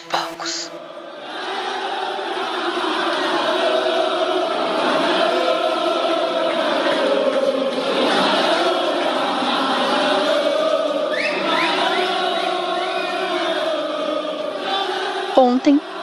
Vinte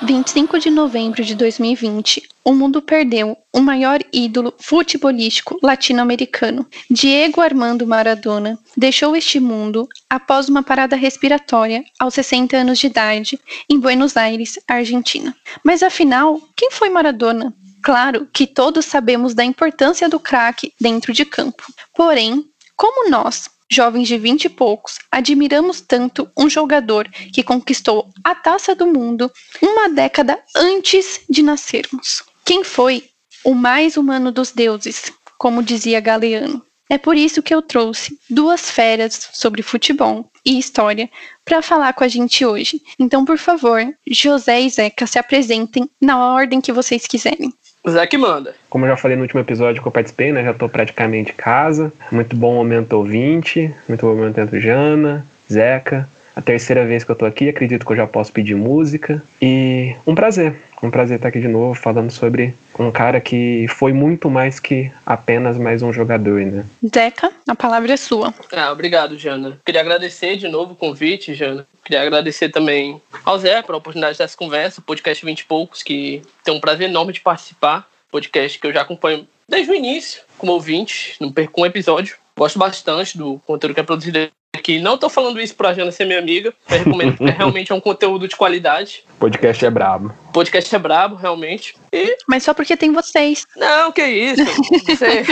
25 de novembro de 2020, o mundo perdeu o maior ídolo futebolístico latino-americano. Diego Armando Maradona deixou este mundo após uma parada respiratória aos 60 anos de idade em Buenos Aires, Argentina. Mas afinal, quem foi Maradona? Claro que todos sabemos da importância do craque dentro de campo. Porém, como nós, jovens de vinte e poucos, admiramos tanto um jogador que conquistou a taça do mundo uma década antes de nascermos. Quem foi o mais humano dos deuses, como dizia Galeano? É por isso que eu trouxe duas férias sobre futebol e história para falar com a gente hoje. Então, por favor, José e Zeca se apresentem na ordem que vocês quiserem. O Zé que manda. Como eu já falei no último episódio que eu participei, né? Já tô praticamente em casa. Muito bom momento ouvinte. Muito bom momento entre Jana, Zeca. A terceira vez que eu tô aqui, acredito que eu já posso pedir música. E um prazer. Um prazer estar aqui de novo falando sobre um cara que foi muito mais que apenas mais um jogador, né? Zeca, a palavra é sua. Ah, obrigado, Jana. Queria agradecer de novo o convite, Jana. Queria agradecer também ao Zé pela oportunidade dessa conversa, o podcast 20 e poucos, que tem um prazer enorme de participar. Podcast que eu já acompanho desde o início, como ouvinte, não perco um episódio. Gosto bastante do conteúdo que é produzido aqui. Não tô falando isso pra Jana ser minha amiga. Eu recomendo porque realmente é um conteúdo de qualidade. Podcast é brabo. Podcast é brabo, realmente. E. Mas só porque tem vocês. Não, que isso. Você...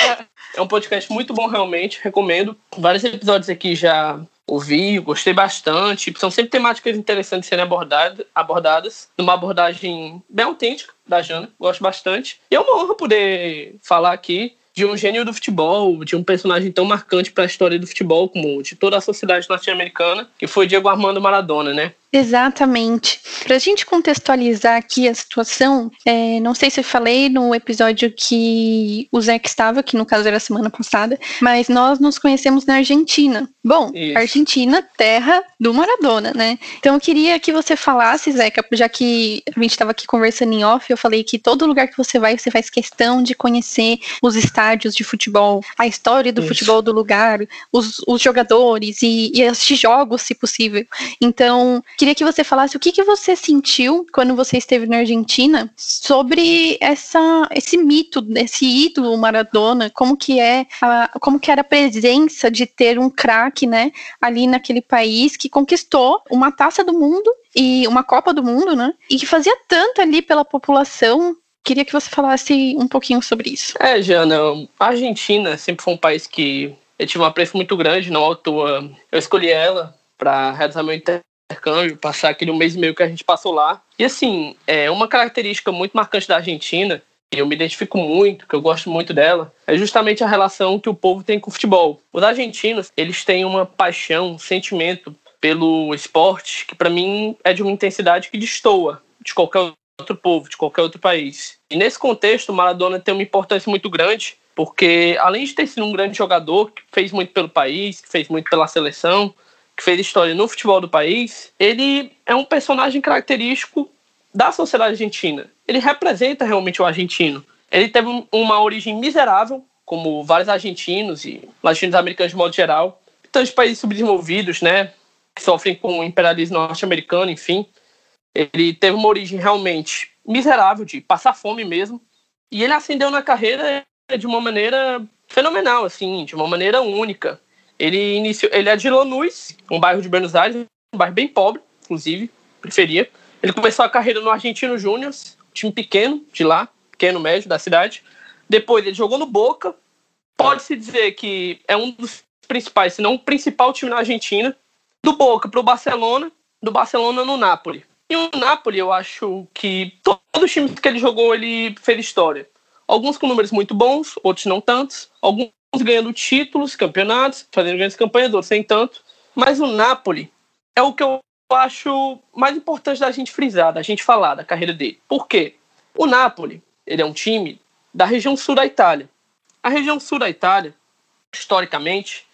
é um podcast muito bom, realmente. Recomendo. Vários episódios aqui já ouvi, gostei bastante. São sempre temáticas interessantes serem abordadas, abordadas numa abordagem bem autêntica da Jana. Gosto bastante. E é uma honra poder falar aqui de um gênio do futebol, de um personagem tão marcante para a história do futebol como de toda a sociedade norte-americana, que foi Diego Armando Maradona, né? Exatamente. Para a gente contextualizar aqui a situação, é, não sei se eu falei no episódio que o Zé estava, que no caso era semana passada, mas nós nos conhecemos na Argentina. Bom, Isso. Argentina, terra do Maradona, né? Então eu queria que você falasse, Zeca, já que a gente estava aqui conversando em off, eu falei que todo lugar que você vai, você faz questão de conhecer os estádios de futebol, a história do Isso. futebol do lugar, os, os jogadores e, e assistir jogos, se possível. Então, Queria que você falasse o que, que você sentiu quando você esteve na Argentina sobre essa, esse mito, esse ídolo Maradona, como que é, a, como que era a presença de ter um craque, né, ali naquele país que conquistou uma taça do mundo e uma Copa do Mundo, né, e que fazia tanto ali pela população. Queria que você falasse um pouquinho sobre isso. É, Jana, a Argentina sempre foi um país que eu tive um apreço muito grande, não à toa. Eu escolhi ela para realizar meu intercâmbio, passar aquele mês e meio que a gente passou lá. E assim, é uma característica muito marcante da Argentina, e eu me identifico muito, que eu gosto muito dela, é justamente a relação que o povo tem com o futebol. Os argentinos, eles têm uma paixão, um sentimento pelo esporte que para mim é de uma intensidade que destoa de qualquer outro povo, de qualquer outro país. E nesse contexto, o Maradona tem uma importância muito grande, porque além de ter sido um grande jogador, que fez muito pelo país, que fez muito pela seleção, que fez história no futebol do país, ele é um personagem característico da sociedade argentina. Ele representa realmente o argentino. Ele teve uma origem miserável, como vários argentinos e latinos-americanos de modo geral, tantos países subdesenvolvidos, né, que sofrem com o imperialismo norte-americano, enfim. Ele teve uma origem realmente miserável, de passar fome mesmo, e ele ascendeu na carreira de uma maneira fenomenal, assim, de uma maneira única. Ele iniciou, ele é de Lanús, um bairro de Buenos Aires, um bairro bem pobre, inclusive, preferia. Ele começou a carreira no Argentino Júnior, time pequeno de lá, pequeno médio da cidade. Depois ele jogou no Boca. Pode-se dizer que é um dos principais, se não o principal time na Argentina. Do Boca para o Barcelona, do Barcelona no Napoli. E o Napoli, eu acho que todos os times que ele jogou, ele fez história. Alguns com números muito bons, outros não tantos. Alguns ganhando títulos, campeonatos, fazendo grandes campanhas, outros sem tanto. Mas o Napoli é o que eu acho mais importante da gente frisar, da gente falar da carreira dele. Por quê? O Napoli, ele é um time da região sul da Itália. A região sul da Itália, historicamente,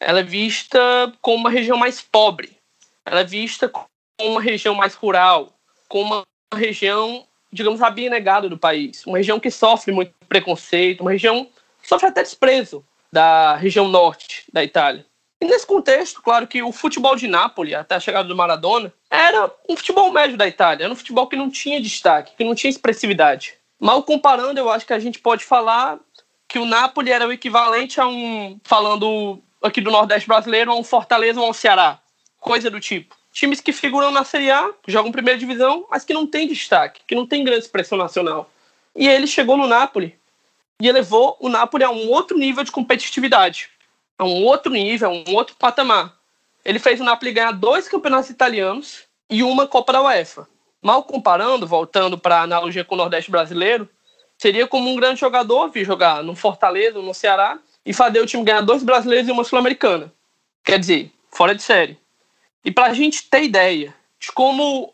ela é vista como uma região mais pobre. Ela é vista como uma região mais rural, com uma região, digamos, abnegada do país, uma região que sofre muito preconceito, uma região sofre até desprezo da região norte da Itália. E nesse contexto, claro que o futebol de Nápoles, até a chegada do Maradona, era um futebol médio da Itália, era um futebol que não tinha destaque, que não tinha expressividade. Mal comparando, eu acho que a gente pode falar que o Napoli era o equivalente a um, falando aqui do Nordeste brasileiro, a um Fortaleza ou a um Ceará, coisa do tipo. Times que figuram na Série A, jogam primeira divisão, mas que não tem destaque, que não tem grande expressão nacional. E ele chegou no Napoli e elevou o Napoli a um outro nível de competitividade a um outro nível, a um outro patamar. Ele fez o Napoli ganhar dois campeonatos italianos e uma Copa da UEFA. Mal comparando, voltando para a analogia com o Nordeste brasileiro, seria como um grande jogador vir jogar no Fortaleza, no Ceará, e fazer o time ganhar dois brasileiros e uma sul-americana. Quer dizer, fora de série. E para a gente ter ideia de como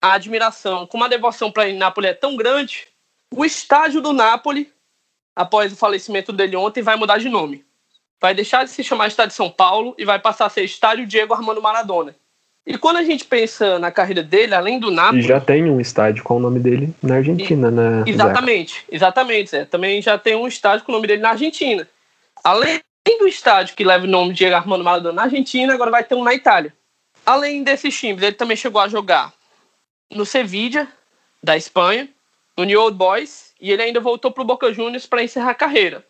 a admiração, como a devoção para o Napoli é tão grande, o estádio do Napoli, após o falecimento dele ontem, vai mudar de nome vai deixar de se chamar Estádio São Paulo e vai passar a ser Estádio Diego Armando Maradona. E quando a gente pensa na carreira dele, além do Napoli... E já tem um estádio com o nome dele na Argentina, e, né? Exatamente, exatamente, Zé. Também já tem um estádio com o nome dele na Argentina. Além do estádio que leva o nome de Diego Armando Maradona na Argentina, agora vai ter um na Itália. Além desses times, ele também chegou a jogar no Sevilla, da Espanha, no New Old Boys, e ele ainda voltou para o Boca Juniors para encerrar a carreira.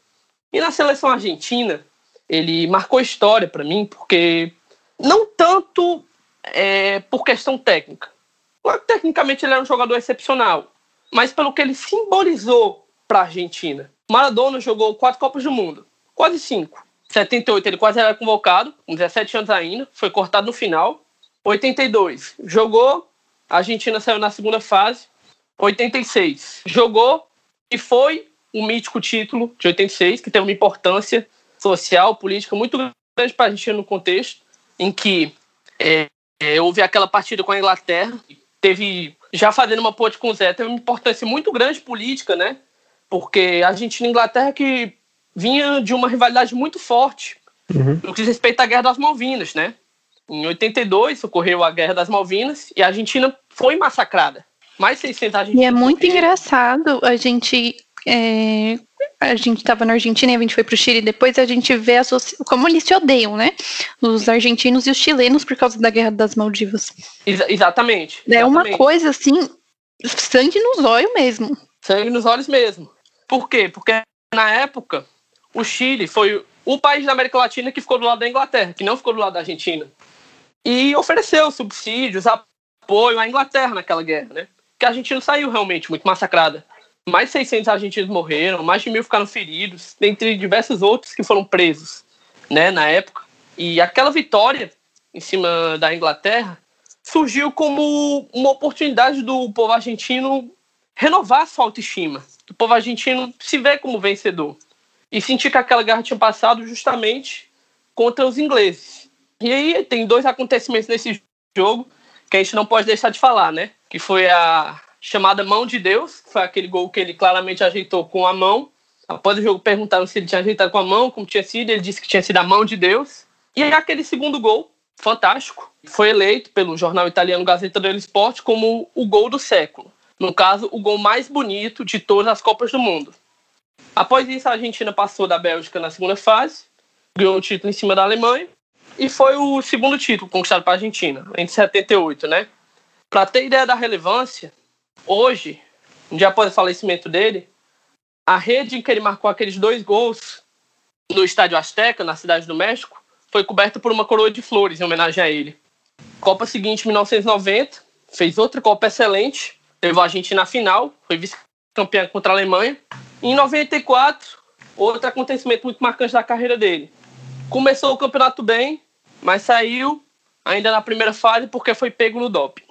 E na seleção argentina, ele marcou história para mim, porque não tanto é, por questão técnica. Que tecnicamente ele era um jogador excepcional, mas pelo que ele simbolizou para a Argentina. Maradona jogou quatro Copas do Mundo, quase cinco. 78 ele quase era convocado, com 17 anos ainda, foi cortado no final. 82 jogou, a Argentina saiu na segunda fase. 86 jogou e foi o mítico título de 86, que tem uma importância social, política muito grande para a gente no contexto em que é, é, houve aquela partida com a Inglaterra, teve, já fazendo uma ponte com o Zé, teve uma importância muito grande política, né? Porque a Argentina e a Inglaterra que vinha de uma rivalidade muito forte uhum. no que diz respeito à Guerra das Malvinas, né? Em 82 ocorreu a Guerra das Malvinas e a Argentina foi massacrada. Mais 600 argentinos. E é muito engraçado a gente é, a gente estava na Argentina e a gente foi para o Chile depois, a gente vê como eles se odeiam, né? Os argentinos e os chilenos por causa da Guerra das Maldivas. Ex exatamente, É uma coisa assim, sangue nos olhos mesmo. Sangue nos olhos mesmo. Por quê? Porque na época o Chile foi o país da América Latina que ficou do lado da Inglaterra, que não ficou do lado da Argentina. E ofereceu subsídios, apoio à Inglaterra naquela guerra, né? Que a Argentina saiu realmente muito massacrada mais de 600 argentinos morreram, mais de mil ficaram feridos, dentre diversos outros que foram presos, né, na época. E aquela vitória em cima da Inglaterra surgiu como uma oportunidade do povo argentino renovar sua autoestima, do povo argentino se ver como vencedor e sentir que aquela guerra tinha passado justamente contra os ingleses. E aí tem dois acontecimentos nesse jogo que a gente não pode deixar de falar, né? Que foi a chamada Mão de Deus, foi aquele gol que ele claramente ajeitou com a mão. Após o jogo perguntaram se ele tinha ajeitado com a mão, como tinha sido, ele disse que tinha sido a mão de Deus. E aquele segundo gol, fantástico, foi eleito pelo jornal italiano Gazeta dello Sport como o gol do século. No caso, o gol mais bonito de todas as Copas do Mundo. Após isso, a Argentina passou da Bélgica na segunda fase, ganhou o título em cima da Alemanha e foi o segundo título conquistado para a Argentina, em 78, né? Para ter ideia da relevância, Hoje, um dia após o falecimento dele, a rede em que ele marcou aqueles dois gols no Estádio Azteca, na cidade do México, foi coberta por uma coroa de flores em homenagem a ele. Copa seguinte, 1990, fez outra Copa excelente, levou a Argentina à final, foi vice-campeã contra a Alemanha. Em 94, outro acontecimento muito marcante da carreira dele. Começou o campeonato bem, mas saiu ainda na primeira fase porque foi pego no doping.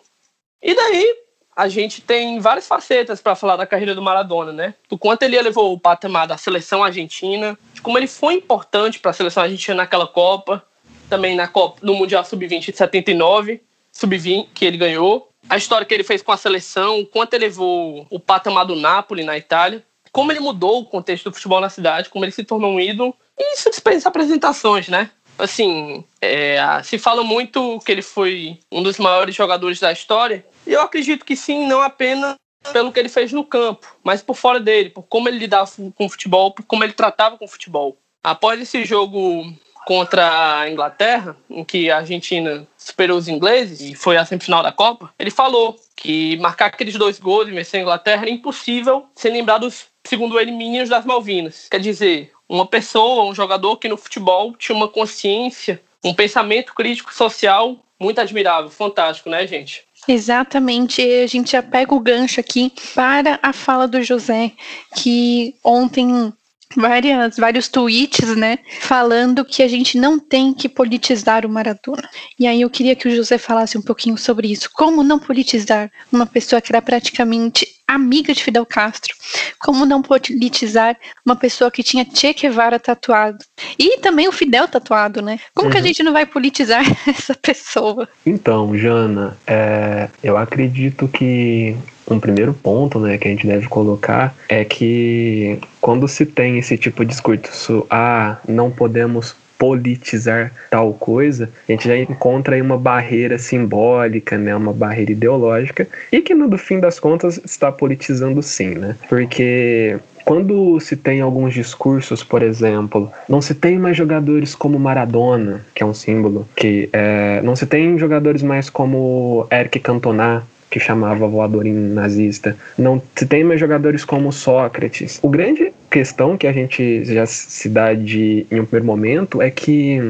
E daí, a gente tem várias facetas para falar da carreira do Maradona, né? Do quanto ele elevou o patamar da seleção argentina, de como ele foi importante para a seleção argentina naquela Copa, também na Copa, no Mundial Sub-20 de 79, Sub-20 que ele ganhou, a história que ele fez com a seleção, o quanto ele levou o patamar do Napoli na Itália, como ele mudou o contexto do futebol na cidade, como ele se tornou um ídolo, e isso dispensa apresentações, né? Assim, é, se fala muito que ele foi um dos maiores jogadores da história. E eu acredito que sim, não apenas pelo que ele fez no campo, mas por fora dele, por como ele lidava com o futebol, por como ele tratava com o futebol. Após esse jogo contra a Inglaterra, em que a Argentina superou os ingleses e foi a semifinal da Copa, ele falou que marcar aqueles dois gols e vencer a Inglaterra era impossível sem lembrar dos, segundo ele, meninos das Malvinas. Quer dizer, uma pessoa, um jogador que no futebol tinha uma consciência, um pensamento crítico social muito admirável, fantástico, né, gente? Exatamente, a gente já pega o gancho aqui para a fala do José, que ontem várias, vários tweets, né, falando que a gente não tem que politizar o Maradona. E aí eu queria que o José falasse um pouquinho sobre isso. Como não politizar uma pessoa que era praticamente amiga de Fidel Castro? Como não politizar uma pessoa que tinha Che Guevara tatuado? E também o Fidel tatuado, né? Como uhum. que a uhum. gente não vai politizar essa pessoa? Então, Jana, é, eu acredito que um primeiro ponto né, que a gente deve colocar é que quando se tem esse tipo de discurso, ah, não podemos politizar tal coisa, a gente já encontra aí uma barreira simbólica, né, uma barreira ideológica, e que no fim das contas está politizando sim, né? Porque quando se tem alguns discursos, por exemplo, não se tem mais jogadores como Maradona, que é um símbolo, que é, não se tem jogadores mais como Eric Cantona, que chamava voadorinho nazista. Não se tem mais jogadores como Sócrates. O grande questão que a gente já se dá de, em um primeiro momento é que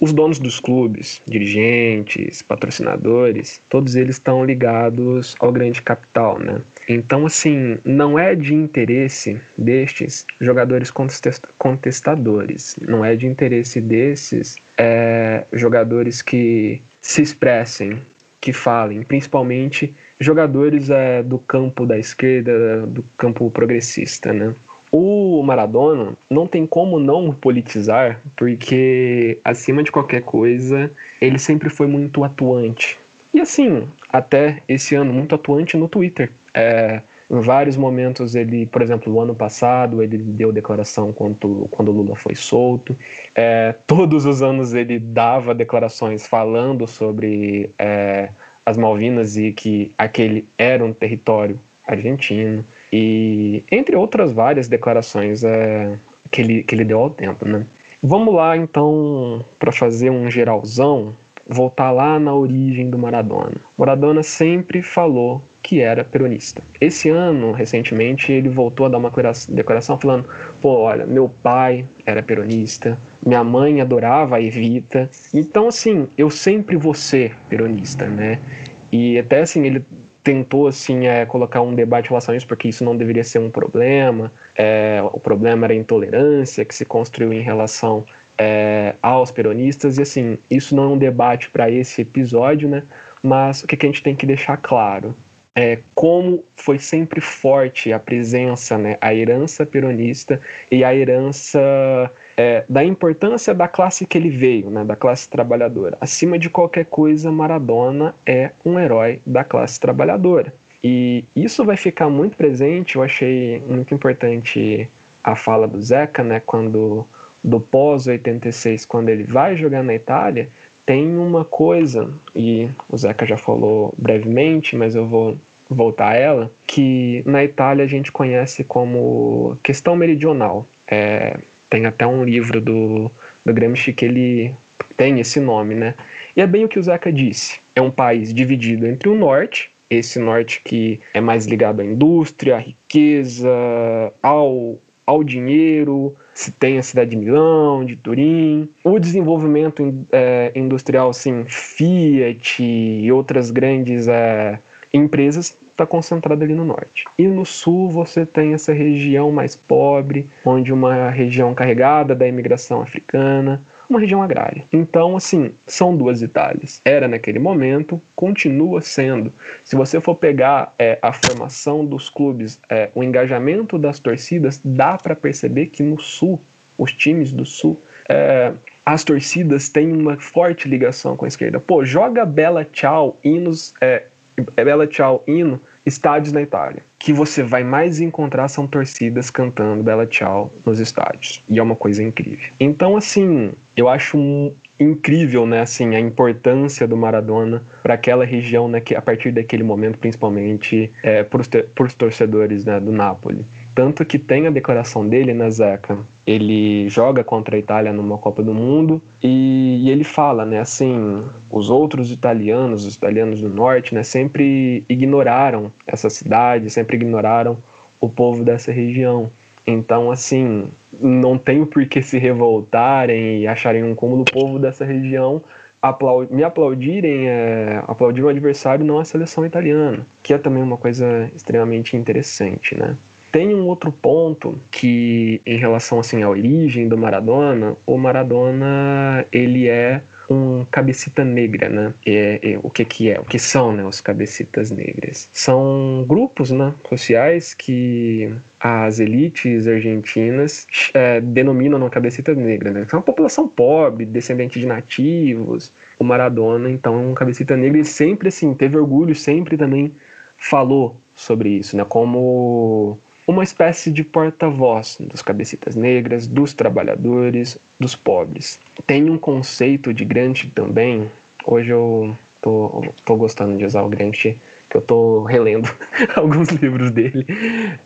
os donos dos clubes, dirigentes, patrocinadores, todos eles estão ligados ao grande capital, né? Então, assim, não é de interesse destes jogadores contestadores, não é de interesse desses é, jogadores que se expressem, que falem, principalmente jogadores é, do campo da esquerda, do campo progressista, né? O Maradona não tem como não politizar, porque acima de qualquer coisa, ele sempre foi muito atuante. E assim, até esse ano, muito atuante no Twitter. É, em vários momentos ele, por exemplo, no ano passado, ele deu declaração quando, quando Lula foi solto. É, todos os anos ele dava declarações falando sobre é, as Malvinas e que aquele era um território argentino e entre outras várias declarações é, que, ele, que ele deu ao tempo, né? Vamos lá então para fazer um geralzão, voltar lá na origem do Maradona. Maradona sempre falou que era peronista. Esse ano, recentemente, ele voltou a dar uma declaração falando: pô, olha, meu pai era peronista, minha mãe adorava a Evita, então, assim, eu sempre vou ser peronista, né? E até assim, ele tentou assim é, colocar um debate em relação a isso, porque isso não deveria ser um problema. É, o problema era a intolerância que se construiu em relação é, aos peronistas, e assim, isso não é um debate para esse episódio, né? Mas o que, que a gente tem que deixar claro? É, como foi sempre forte a presença, né, a herança peronista e a herança é, da importância da classe que ele veio, né, da classe trabalhadora. Acima de qualquer coisa, Maradona é um herói da classe trabalhadora. E isso vai ficar muito presente, eu achei muito importante a fala do Zeca, né, quando do pós-86, quando ele vai jogar na Itália, tem uma coisa, e o Zeca já falou brevemente, mas eu vou voltar a ela, que na Itália a gente conhece como questão meridional. É, tem até um livro do, do Gramsci que ele tem esse nome, né? E é bem o que o Zeca disse. É um país dividido entre o norte, esse norte que é mais ligado à indústria, à riqueza, ao, ao dinheiro, se tem a cidade de Milão, de Turim, o desenvolvimento é, industrial, assim, Fiat e outras grandes é, empresas está concentrada ali no norte. E no sul você tem essa região mais pobre, onde uma região carregada da imigração africana, uma região agrária. Então, assim, são duas Itálias. Era naquele momento, continua sendo. Se você for pegar é, a formação dos clubes, é, o engajamento das torcidas, dá para perceber que no sul, os times do sul, é, as torcidas têm uma forte ligação com a esquerda. Pô, joga Bela Tchau, hinos Bela Tchau hino, estádios na Itália. Que você vai mais encontrar são torcidas cantando Bela Tchau nos estádios. E é uma coisa incrível. Então, assim, eu acho incrível, né, assim, a importância do Maradona para aquela região, né, que a partir daquele momento, principalmente é, para os torcedores né, do Napoli. Tanto que tem a declaração dele na né, Zeca. Ele joga contra a Itália numa Copa do Mundo e, e, ele fala, né, assim, os outros italianos, os italianos do norte, né, sempre ignoraram essa cidade, sempre ignoraram o povo dessa região. Então, assim, não tem por que se revoltarem e acharem um cúmulo o povo dessa região aplaud me aplaudirem, é, aplaudir o adversário, não a seleção italiana, que é também uma coisa extremamente interessante, né? Tem um outro ponto que, em relação assim à origem do Maradona, o Maradona ele é um cabecita negra, né? É, é, o que que é? O que são, né? Os cabecitas negras? São grupos, né? Sociais que as elites argentinas é, denominam uma cabecita negra, né? É uma população pobre, descendente de nativos. O Maradona, então, é um cabecita negra e sempre, assim, teve orgulho, sempre também falou sobre isso, né? Como uma espécie de porta-voz dos cabecitas negras, dos trabalhadores, dos pobres. Tem um conceito de Grant também. Hoje eu tô, tô gostando de usar o Grant, que eu tô relendo alguns livros dele.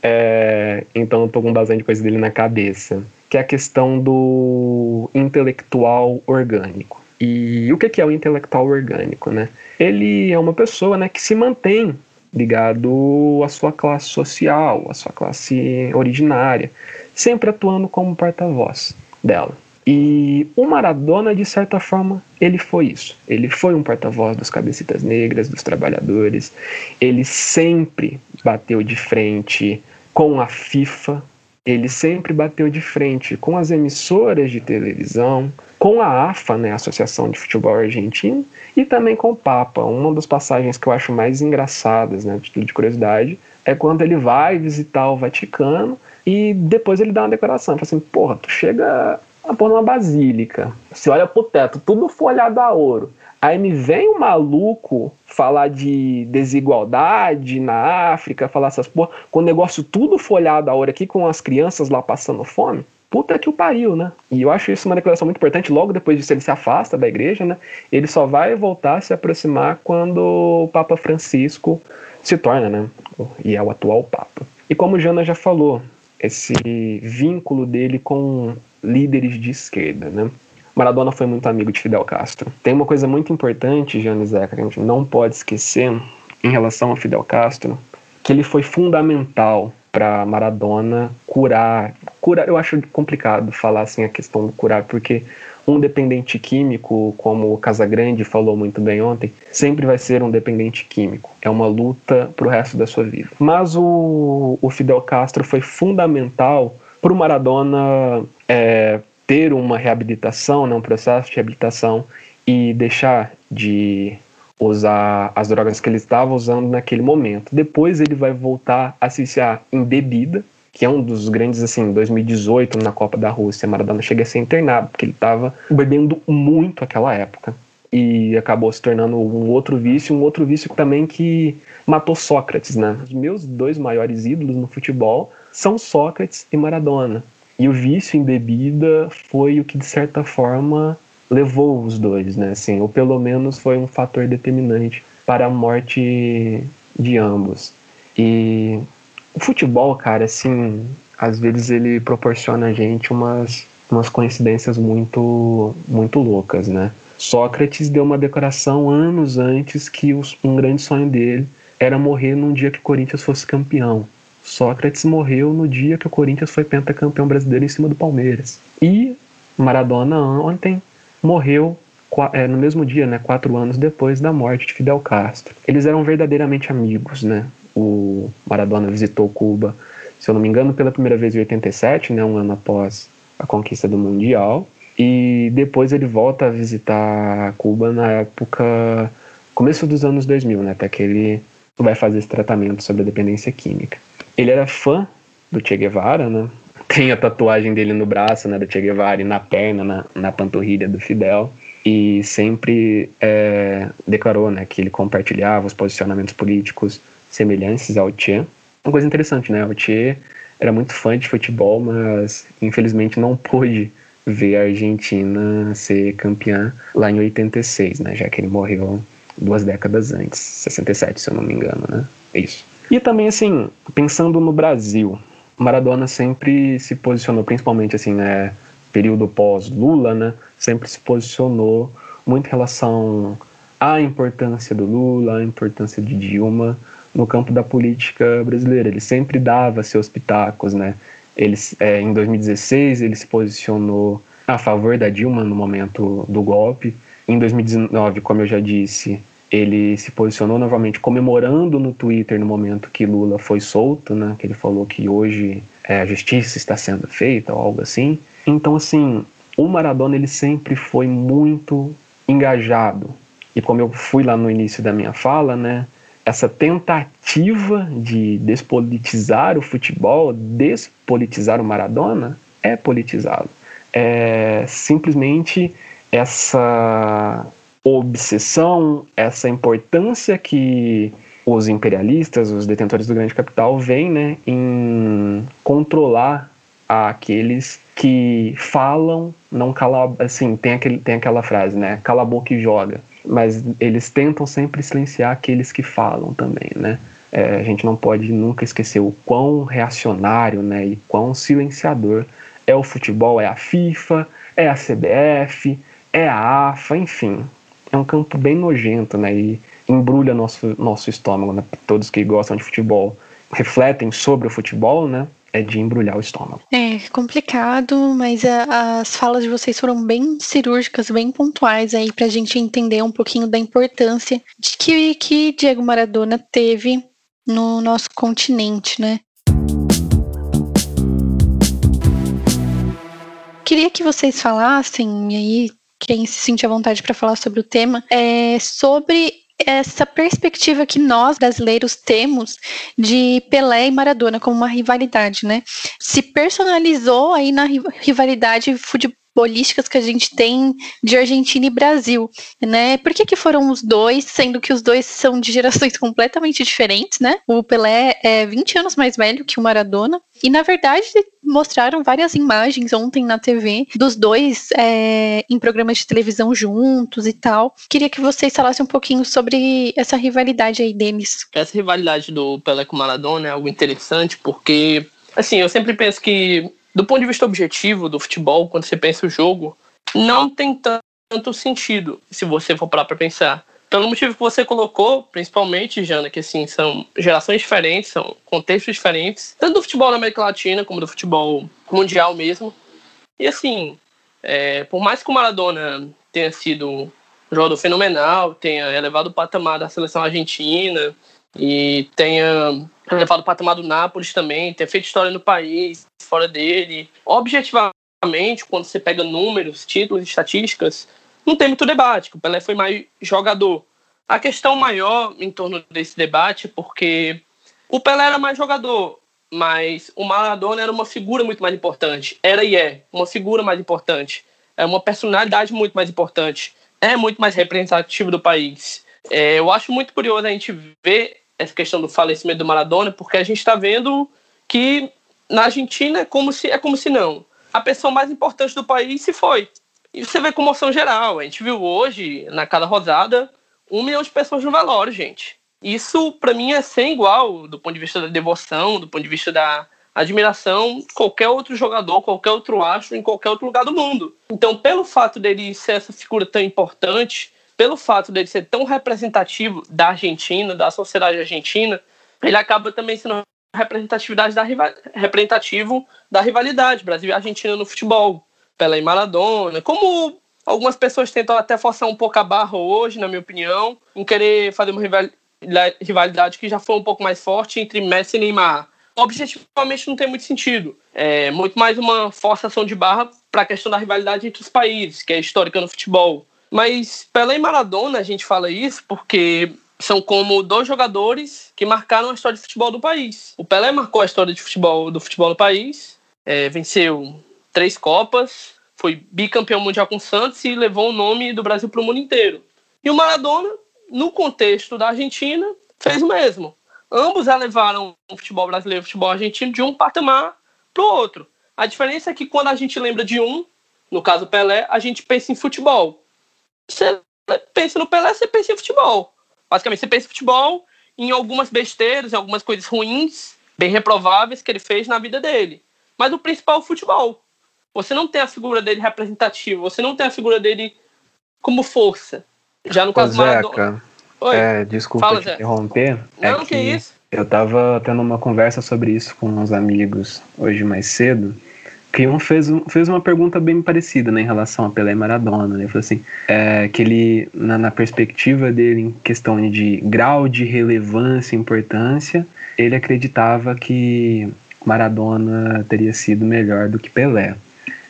É, então eu tô com bastante coisa dele na cabeça. Que é a questão do intelectual orgânico. E o que é o intelectual orgânico, né? Ele é uma pessoa né, que se mantém ligado à sua classe social, à sua classe originária, sempre atuando como porta-voz dela. E o Maradona, de certa forma, ele foi isso. Ele foi um porta-voz dos cabecitas negras, dos trabalhadores. Ele sempre bateu de frente com a FIFA, ele sempre bateu de frente com as emissoras de televisão, com a AFA, né, Associação de Futebol Argentino, e também com o Papa. Uma das passagens que eu acho mais engraçadas, né, título de curiosidade, é quando ele vai visitar o Vaticano e depois ele dá uma declaração, fala assim, porra, tu chega a pôr numa basílica, você olha pro teto, tudo folhado a ouro, Aí me vem um maluco falar de desigualdade na África, falar essas porra, com o negócio tudo folhado a hora aqui, com as crianças lá passando fome. Puta que o pariu, né? E eu acho isso uma declaração muito importante. Logo depois disso, ele se afasta da igreja, né? Ele só vai voltar a se aproximar quando o Papa Francisco se torna, né? E é o atual Papa. E como Jana já falou, esse vínculo dele com líderes de esquerda, né? Maradona foi muito amigo de Fidel Castro. Tem uma coisa muito importante, Gianni Zeca, que a gente não pode esquecer em relação a Fidel Castro, que ele foi fundamental para Maradona curar. Curar, eu acho complicado falar assim a questão do curar, porque um dependente químico, como o Casagrande falou muito bem ontem, sempre vai ser um dependente químico. É uma luta para o resto da sua vida. Mas o, o Fidel Castro foi fundamental para o Maradona é, ter uma reabilitação, né, um processo de reabilitação e deixar de usar as drogas que ele estava usando naquele momento. Depois ele vai voltar a se viciar em bebida, que é um dos grandes, assim, 2018 na Copa da Rússia, Maradona chega a ser internado, porque ele estava bebendo muito aquela época. E acabou se tornando um outro vício, um outro vício também que matou Sócrates, né? Os meus dois maiores ídolos no futebol são Sócrates e Maradona. E o vício em bebida foi o que, de certa forma, levou os dois, né? Assim, ou pelo menos foi um fator determinante para a morte de ambos. E o futebol, cara, assim, às vezes ele proporciona a gente umas, umas coincidências muito, muito loucas, né? Sócrates deu uma declaração anos antes que os, um grande sonho dele era morrer num dia que o Corinthians fosse campeão. Sócrates morreu no dia que o Corinthians foi pentacampeão brasileiro em cima do Palmeiras. E Maradona ontem morreu é, no mesmo dia, né, quatro anos depois da morte de Fidel Castro. Eles eram verdadeiramente amigos, né? O Maradona visitou Cuba, se eu não me engano, pela primeira vez em 87, né, um ano após a conquista do Mundial. E depois ele volta a visitar Cuba na época começo dos anos 2000, né, até que ele vai fazer esse tratamento sobre a dependência química. Ele era fã do Che Guevara, né? Tem a tatuagem dele no braço, né, do Che Guevara e na perna, na, na panturrilha do Fidel. E sempre é, declarou, né, que ele compartilhava os posicionamentos políticos semelhantes ao Che. Uma coisa interessante, né? O Che era muito fã de futebol, mas infelizmente não pôde ver a Argentina ser campeã lá em 86, né? Já que ele morreu duas décadas antes, 67, se eu não me engano, né? Isso. E também, assim, pensando no Brasil, Maradona sempre se posicionou, principalmente, assim, né, período pós-Lula, né? Sempre se posicionou muito em relação à importância do Lula, à importância de Dilma no campo da política brasileira. Ele sempre dava seus pitacos, né? Ele, é, em 2016, ele se posicionou a favor da Dilma no momento do golpe. Em 2019, como eu já disse, ele se posicionou novamente comemorando no Twitter no momento que Lula foi solto, né? Que ele falou que hoje é, a justiça está sendo feita ou algo assim. Então, assim, o Maradona ele sempre foi muito engajado. E como eu fui lá no início da minha fala, né? essa tentativa de despolitizar o futebol, despolitizar o Maradona, é politizá-lo. É simplesmente essa obsessão, essa importância que os imperialistas, os detentores do grande capital, veem né, em controlar aqueles que falam, não cala, assim, tem, aquele, tem aquela frase, né, cala a boca e joga mas eles tentam sempre silenciar aqueles que falam também, né? É, a gente não pode nunca esquecer o quão reacionário né, e quão silenciador é o futebol, é a FIFA, é a CBF, é a AFA, enfim. É um campo bem nojento né, e embrulha nosso, nosso estômago. Né? Todos que gostam de futebol refletem sobre o futebol, né? é de embrulhar o estômago. É complicado, mas a, as falas de vocês foram bem cirúrgicas, bem pontuais aí para a gente entender um pouquinho da importância de que, que Diego Maradona teve no nosso continente, né? Queria que vocês falassem, e aí quem se sentir à vontade para falar sobre o tema, é sobre essa perspectiva que nós brasileiros temos de Pelé e Maradona como uma rivalidade, né? Se personalizou aí na rivalidade bolísticas que a gente tem de Argentina e Brasil, né? Por que, que foram os dois, sendo que os dois são de gerações completamente diferentes, né? O Pelé é 20 anos mais velho que o Maradona. E na verdade mostraram várias imagens ontem na TV dos dois é, em programas de televisão juntos e tal. Queria que vocês falassem um pouquinho sobre essa rivalidade aí deles. Essa rivalidade do Pelé com o Maradona é algo interessante porque, assim, eu sempre penso que do ponto de vista objetivo do futebol, quando você pensa o jogo, não tem tanto sentido, se você for parar para pensar. Pelo motivo que você colocou, principalmente, Jana, que assim, são gerações diferentes, são contextos diferentes, tanto do futebol da América Latina como do futebol mundial mesmo. E assim, é, por mais que o Maradona tenha sido um jogador fenomenal, tenha elevado o patamar da seleção argentina e tenha levado o patamar do Nápoles também, ter feito história no país, fora dele. Objetivamente, quando você pega números, títulos, estatísticas, não tem muito debate, o Pelé foi mais jogador. A questão maior em torno desse debate é porque o Pelé era mais jogador, mas o Maradona era uma figura muito mais importante. Era e é uma figura mais importante. É uma personalidade muito mais importante. É muito mais representativo do país. É, eu acho muito curioso a gente ver essa questão do falecimento do Maradona, porque a gente está vendo que na Argentina é como se é como se não. A pessoa mais importante do país se foi. E você vê comoção geral. A gente viu hoje, na cada rodada, um milhão de pessoas no velório, gente. Isso, para mim, é sem igual do ponto de vista da devoção, do ponto de vista da admiração, qualquer outro jogador, qualquer outro astro, em qualquer outro lugar do mundo. Então, pelo fato dele ser essa figura tão importante, pelo fato dele ser tão representativo da Argentina, da sociedade argentina, ele acaba também sendo representatividade da representativo da rivalidade Brasil e Argentina no futebol, Pelé e Maradona, como algumas pessoas tentam até forçar um pouco a barra hoje, na minha opinião, em querer fazer uma rivalidade que já foi um pouco mais forte entre Messi e Neymar. Objetivamente não tem muito sentido. É muito mais uma forçação de barra para a questão da rivalidade entre os países, que é histórica no futebol. Mas Pelé e Maradona, a gente fala isso porque são como dois jogadores que marcaram a história de futebol do país. O Pelé marcou a história de futebol do futebol do país, é, venceu três Copas, foi bicampeão mundial com o Santos e levou o nome do Brasil para o mundo inteiro. E o Maradona, no contexto da Argentina, fez o mesmo. Ambos elevaram o futebol brasileiro e o futebol argentino de um patamar para o outro. A diferença é que quando a gente lembra de um, no caso Pelé, a gente pensa em futebol. Você pensa no Pelé, você pensa em futebol. Basicamente, você pensa em futebol, em algumas besteiras, em algumas coisas ruins, bem reprováveis que ele fez na vida dele. Mas o principal é o futebol. Você não tem a figura dele representativa, você não tem a figura dele como força. Já no caso Maradona. Oi. É, desculpa Fala, te Zé. interromper. É não, é que, que isso. Eu tava tendo uma conversa sobre isso com uns amigos hoje mais cedo. Um fez, fez uma pergunta bem parecida né, em relação a Pelé e Maradona. Né? Ele falou assim: é, que ele, na, na perspectiva dele, em questão de grau de relevância e importância, ele acreditava que Maradona teria sido melhor do que Pelé.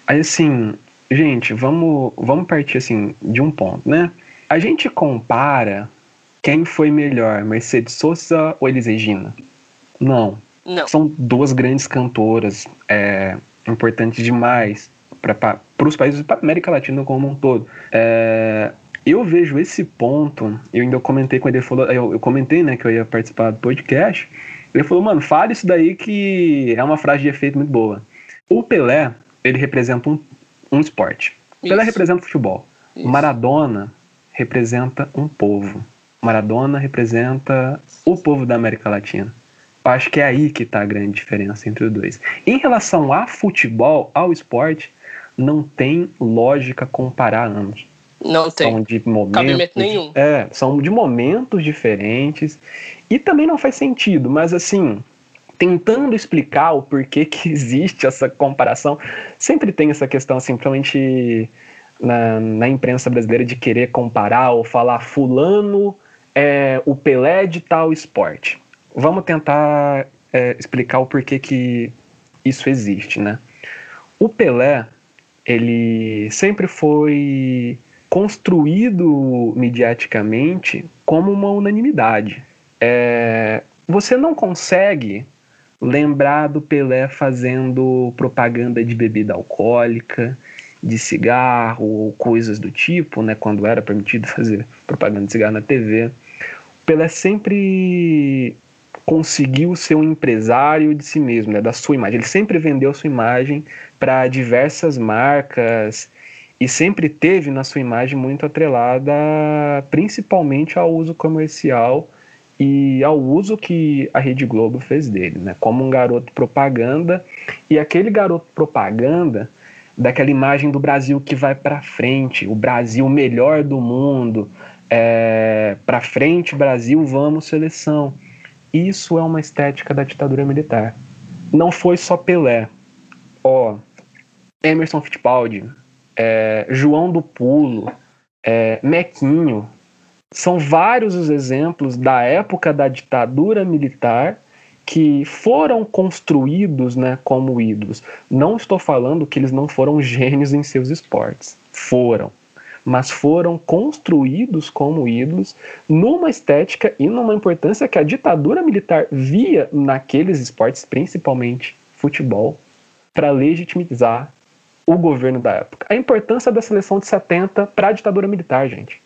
Aí assim, gente, vamos, vamos partir assim de um ponto, né? A gente compara quem foi melhor, Mercedes Sosa ou Elis Regina? Não. Não. São duas grandes cantoras, é, importantes demais para os países e para a América Latina como um todo. É, eu vejo esse ponto, eu ainda comentei com ele, ele falou, eu, eu, comentei né, que eu ia participar do podcast. Ele falou, mano, fale isso daí que é uma frase de efeito muito boa. O Pelé, ele representa um, um esporte. Isso. Pelé representa o futebol. Isso. Maradona representa um povo. Maradona representa o povo da América Latina. Acho que é aí que está a grande diferença entre os dois. Em relação a futebol, ao esporte, não tem lógica comparar ambos. Não tem. São de momentos. Cabimento nenhum. É, são de momentos diferentes. E também não faz sentido, mas assim, tentando explicar o porquê que existe essa comparação, sempre tem essa questão, assim, principalmente na, na imprensa brasileira, de querer comparar ou falar fulano é o Pelé de tal esporte. Vamos tentar é, explicar o porquê que isso existe, né? O Pelé, ele sempre foi construído mediaticamente como uma unanimidade. É, você não consegue lembrar do Pelé fazendo propaganda de bebida alcoólica, de cigarro ou coisas do tipo, né, quando era permitido fazer propaganda de cigarro na TV. O Pelé sempre conseguiu ser um empresário de si mesmo, né, da sua imagem. Ele sempre vendeu sua imagem para diversas marcas e sempre teve na sua imagem muito atrelada principalmente ao uso comercial e ao uso que a Rede Globo fez dele, né, como um garoto propaganda. E aquele garoto propaganda daquela imagem do Brasil que vai para frente, o Brasil melhor do mundo, é, para frente Brasil, vamos seleção. Isso é uma estética da ditadura militar. Não foi só Pelé. Ó, Emerson Fittipaldi, é, João do Pulo, é, Mequinho, são vários os exemplos da época da ditadura militar que foram construídos né, como ídolos. Não estou falando que eles não foram gênios em seus esportes. Foram mas foram construídos como ídolos numa estética e numa importância que a ditadura militar via naqueles esportes, principalmente futebol, para legitimizar o governo da época. A importância da seleção de 70 para a ditadura militar, gente.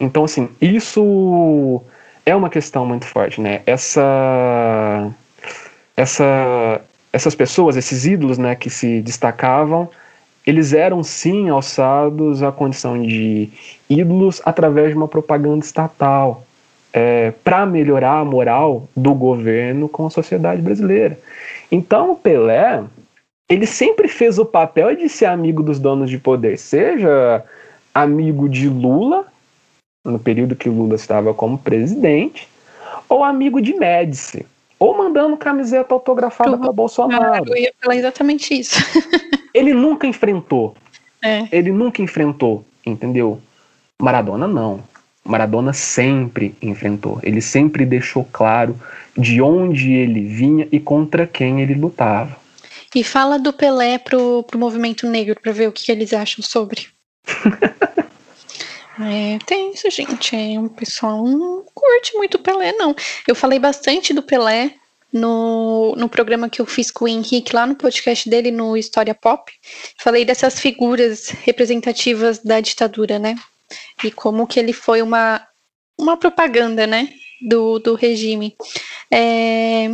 Então, assim, isso é uma questão muito forte, né? Essa, essa, essas pessoas, esses ídolos, né, que se destacavam eles eram sim alçados à condição de ídolos através de uma propaganda estatal é, para melhorar a moral do governo com a sociedade brasileira. Então o Pelé ele sempre fez o papel de ser amigo dos donos de poder, seja amigo de Lula no período que Lula estava como presidente, ou amigo de Médici, ou mandando camiseta autografada para Bolsonaro. Eu ia falar exatamente isso. Ele nunca enfrentou. É. Ele nunca enfrentou, entendeu? Maradona não. Maradona sempre enfrentou. Ele sempre deixou claro de onde ele vinha e contra quem ele lutava. E fala do Pelé pro, pro movimento negro para ver o que, que eles acham sobre. é, tem isso, gente. É, o pessoal não curte muito o Pelé, não. Eu falei bastante do Pelé no, no programa que eu fiz com o Henrique, lá no podcast dele, no História Pop, falei dessas figuras representativas da ditadura, né? E como que ele foi uma, uma propaganda, né? Do, do regime. É,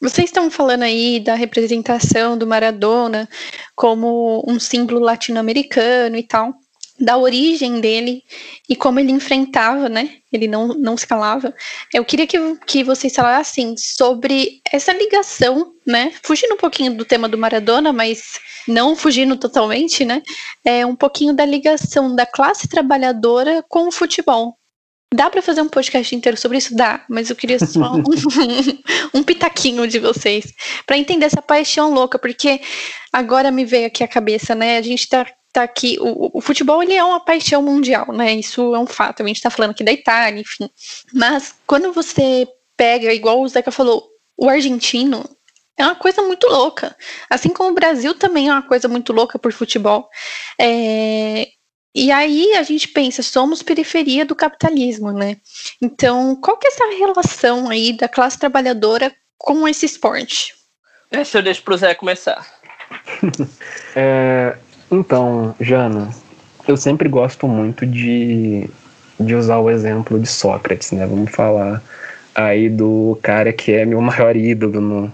Vocês estão falando aí da representação do Maradona como um símbolo latino-americano e tal, da origem dele e como ele enfrentava, né? Ele não, não se calava. Eu queria que, que vocês falassem sobre essa ligação, né? Fugindo um pouquinho do tema do Maradona, mas não fugindo totalmente, né? É um pouquinho da ligação da classe trabalhadora com o futebol. Dá para fazer um podcast inteiro sobre isso? Dá, mas eu queria só um, um pitaquinho de vocês para entender essa paixão louca, porque agora me veio aqui a cabeça, né? A gente tá, tá aqui, o, o futebol ele é uma paixão mundial, né? Isso é um fato. A gente tá falando aqui da Itália, enfim. Mas quando você pega, igual o Zeca falou, o argentino é uma coisa muito louca. Assim como o Brasil também é uma coisa muito louca por futebol. É, e aí a gente pensa, somos periferia do capitalismo, né? Então, qual que é essa relação aí da classe trabalhadora com esse esporte? Essa eu deixo pro Zé começar. é, então, Jana, eu sempre gosto muito de, de usar o exemplo de Sócrates, né? Vamos falar aí do cara que é meu maior ídolo no,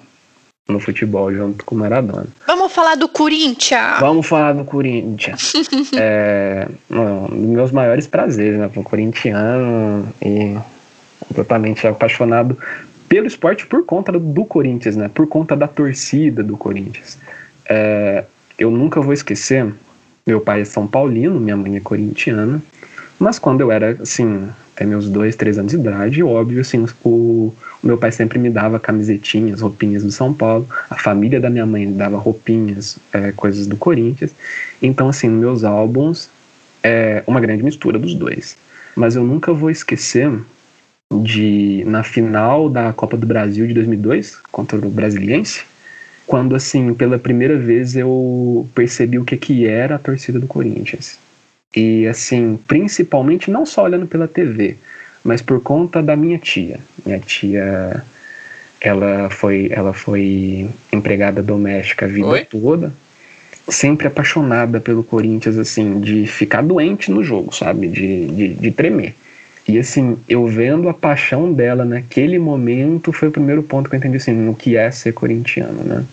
no futebol junto com o Maradona. Vamos falar do Corinthians. Vamos falar do Corinthians. é, um dos meus maiores prazeres, né? O corintiano e completamente apaixonado pelo esporte por conta do Corinthians, né? Por conta da torcida do Corinthians. É, eu nunca vou esquecer, meu pai é São Paulino, minha mãe é corintiana, mas quando eu era, assim, até meus dois, três anos de idade, óbvio, assim, o, o meu pai sempre me dava camisetinhas, roupinhas do São Paulo. A família da minha mãe dava roupinhas, é, coisas do Corinthians. Então, assim, meus álbuns é uma grande mistura dos dois. Mas eu nunca vou esquecer de, na final da Copa do Brasil de 2002, contra o Brasiliense, quando, assim, pela primeira vez eu percebi o que, que era a torcida do Corinthians. E, assim, principalmente não só olhando pela TV, mas por conta da minha tia. Minha tia, ela foi, ela foi empregada doméstica a vida Oi? toda, sempre apaixonada pelo Corinthians, assim, de ficar doente no jogo, sabe? De, de, de tremer. E assim, eu vendo a paixão dela naquele momento foi o primeiro ponto que eu entendi assim, no que é ser corintiano, né?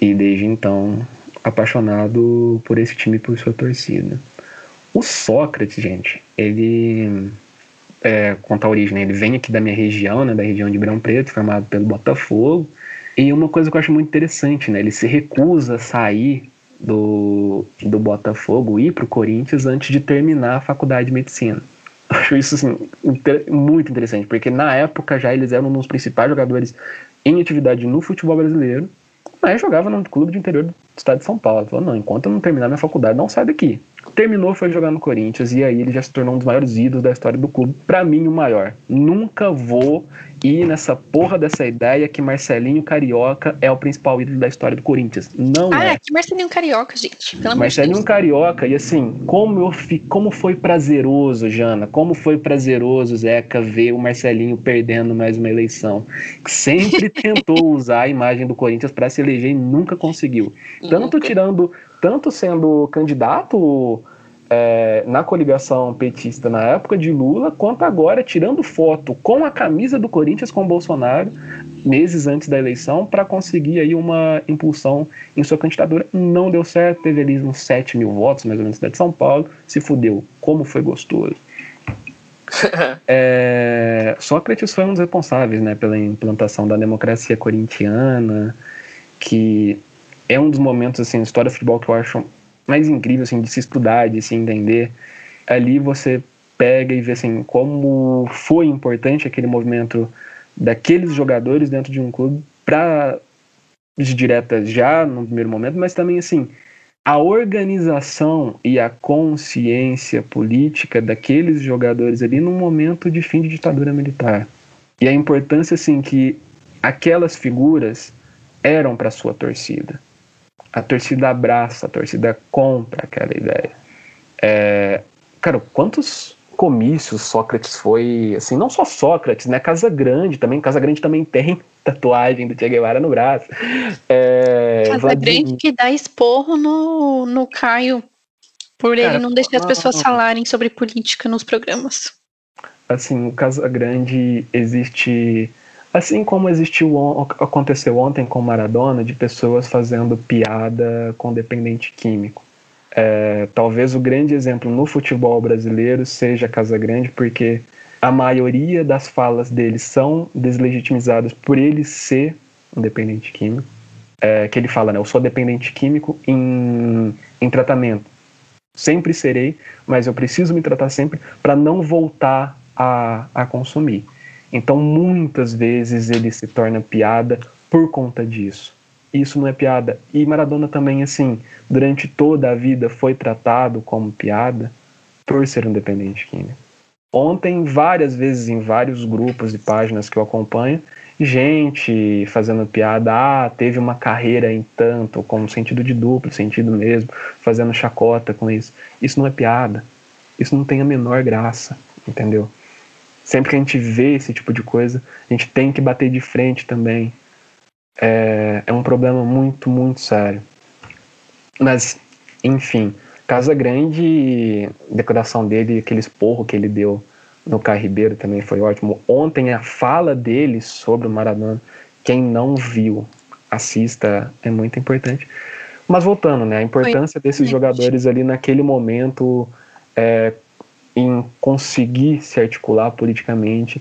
E desde então, apaixonado por esse time e por sua torcida. O Sócrates, gente, ele é, contar a origem, né? Ele vem aqui da minha região, né? Da região de Ribeirão Preto, formado pelo Botafogo. E uma coisa que eu acho muito interessante, né? Ele se recusa a sair do, do Botafogo ir para o Corinthians antes de terminar a faculdade de medicina. Acho isso assim, inter muito interessante, porque na época já eles eram um dos principais jogadores em atividade no futebol brasileiro, mas jogava num clube de interior do estado de São Paulo. Ele falou, não, enquanto eu não terminar minha faculdade, não sai daqui terminou, foi jogar no Corinthians e aí ele já se tornou um dos maiores ídolos da história do clube. Para mim, o maior. Nunca vou ir nessa porra dessa ideia que Marcelinho Carioca é o principal ídolo da história do Corinthians. Não ah, é. que Marcelinho Carioca, gente. Pelo Marcelinho Deus. Carioca, e assim, como, eu fi, como foi prazeroso, Jana, como foi prazeroso, Zeca, ver o Marcelinho perdendo mais uma eleição. Sempre tentou usar a imagem do Corinthians para se eleger e nunca conseguiu. Tanto tirando tanto sendo candidato é, na coligação petista na época de Lula, quanto agora tirando foto com a camisa do Corinthians com o Bolsonaro, meses antes da eleição, para conseguir aí uma impulsão em sua candidatura. Não deu certo, teve ali uns 7 mil votos, mais ou menos, na cidade de São Paulo, se fudeu. Como foi gostoso. é, Sócrates foi um dos responsáveis né, pela implantação da democracia corintiana, que é um dos momentos assim, na história do futebol que eu acho mais incrível assim, de se estudar, de se entender. Ali você pega e vê assim, como foi importante aquele movimento daqueles jogadores dentro de um clube para de direta já no primeiro momento, mas também assim a organização e a consciência política daqueles jogadores ali num momento de fim de ditadura militar e a importância assim que aquelas figuras eram para sua torcida a torcida abraça, a torcida compra aquela ideia. É, cara, quantos comícios Sócrates foi, assim, não só Sócrates, né? Casa Grande também, Casa Grande também tem tatuagem do Che Guevara no braço. É, Casa Vladimir... Grande que dá esporro no, no Caio por ele não deixar as pessoas falarem sobre política nos programas. Assim, o Casa Grande existe Assim como existiu aconteceu ontem com Maradona de pessoas fazendo piada com dependente químico. É, talvez o grande exemplo no futebol brasileiro seja Casa Grande, porque a maioria das falas dele são deslegitimizadas por ele ser um dependente químico. É, que ele fala, né? Eu sou dependente químico em, em tratamento. Sempre serei, mas eu preciso me tratar sempre para não voltar a, a consumir. Então, muitas vezes ele se torna piada por conta disso. Isso não é piada. E Maradona também, assim, durante toda a vida foi tratado como piada por ser um dependente químico. Ontem, várias vezes em vários grupos e páginas que eu acompanho, gente fazendo piada, ah, teve uma carreira em tanto, com sentido de duplo, sentido mesmo, fazendo chacota com isso. Isso não é piada. Isso não tem a menor graça, entendeu? Sempre que a gente vê esse tipo de coisa, a gente tem que bater de frente também. É, é um problema muito, muito sério. Mas, enfim, Casa Grande, decoração dele, aquele esporro que ele deu no Caio Ribeiro também foi ótimo. Ontem a fala dele sobre o Maradona, quem não viu, assista, é muito importante. Mas voltando, né, a importância desses jogadores ali naquele momento, é, em conseguir se articular politicamente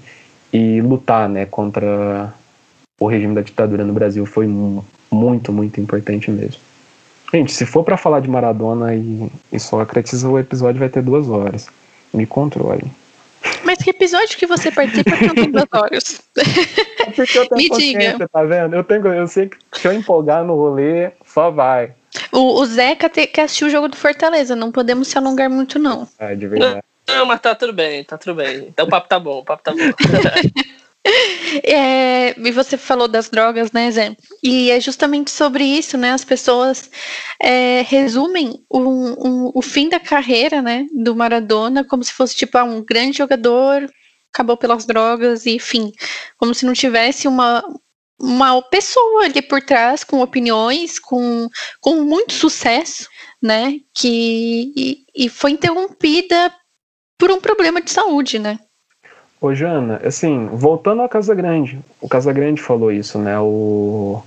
e lutar né, contra o regime da ditadura no Brasil foi muito, muito importante mesmo. Gente, se for para falar de Maradona e, e Sócrates, o episódio vai ter duas horas. Me controle. Mas que episódio que você participa que não tem duas horas? É porque eu tenho Me diga. tá vendo? Eu, tenho, eu sei que se eu empolgar no rolê, só vai. O, o Zeca te, quer assistir o jogo do Fortaleza, não podemos se alongar muito, não. É, de verdade. Não, mas tá tudo bem, tá tudo bem. Então o papo tá bom, o papo tá bom. É, e você falou das drogas, né, Zé? E é justamente sobre isso, né? As pessoas é, resumem um, um, o fim da carreira, né, do Maradona como se fosse tipo ah, um grande jogador, acabou pelas drogas e fim, como se não tivesse uma uma pessoa ali por trás com opiniões, com, com muito sucesso, né? Que e, e foi interrompida por um problema de saúde, né? Ô, Jana, assim, voltando à Casa Grande, o Casa Grande falou isso, né? O,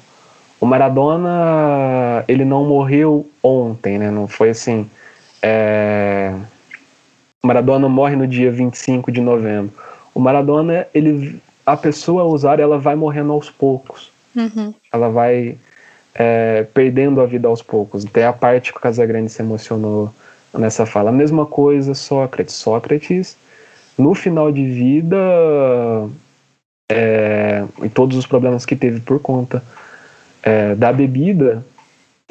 o Maradona, ele não morreu ontem, né? Não foi assim. É... O Maradona morre no dia 25 de novembro. O Maradona, ele, a pessoa a usar, ela vai morrendo aos poucos. Uhum. Ela vai é, perdendo a vida aos poucos. Até a parte que o Casagrande se emocionou nessa fala. A mesma coisa Sócrates. Sócrates, no final de vida, é, e todos os problemas que teve por conta é, da bebida,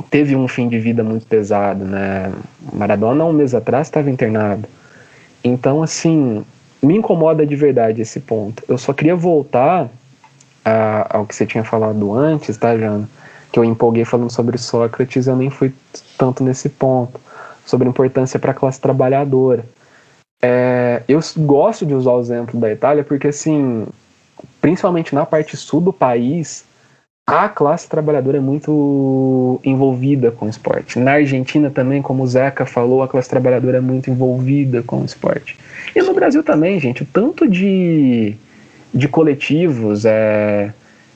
teve um fim de vida muito pesado, né? Maradona, um mês atrás, estava internado. Então, assim, me incomoda de verdade esse ponto. Eu só queria voltar a, ao que você tinha falado antes, tá, Jana? Que eu empolguei falando sobre Sócrates, eu nem fui tanto nesse ponto sobre a importância para a classe trabalhadora. É, eu gosto de usar o exemplo da Itália porque, assim, principalmente na parte sul do país, a classe trabalhadora é muito envolvida com o esporte. Na Argentina também, como o Zeca falou, a classe trabalhadora é muito envolvida com o esporte. E no Brasil também, gente, o tanto de, de coletivos, é,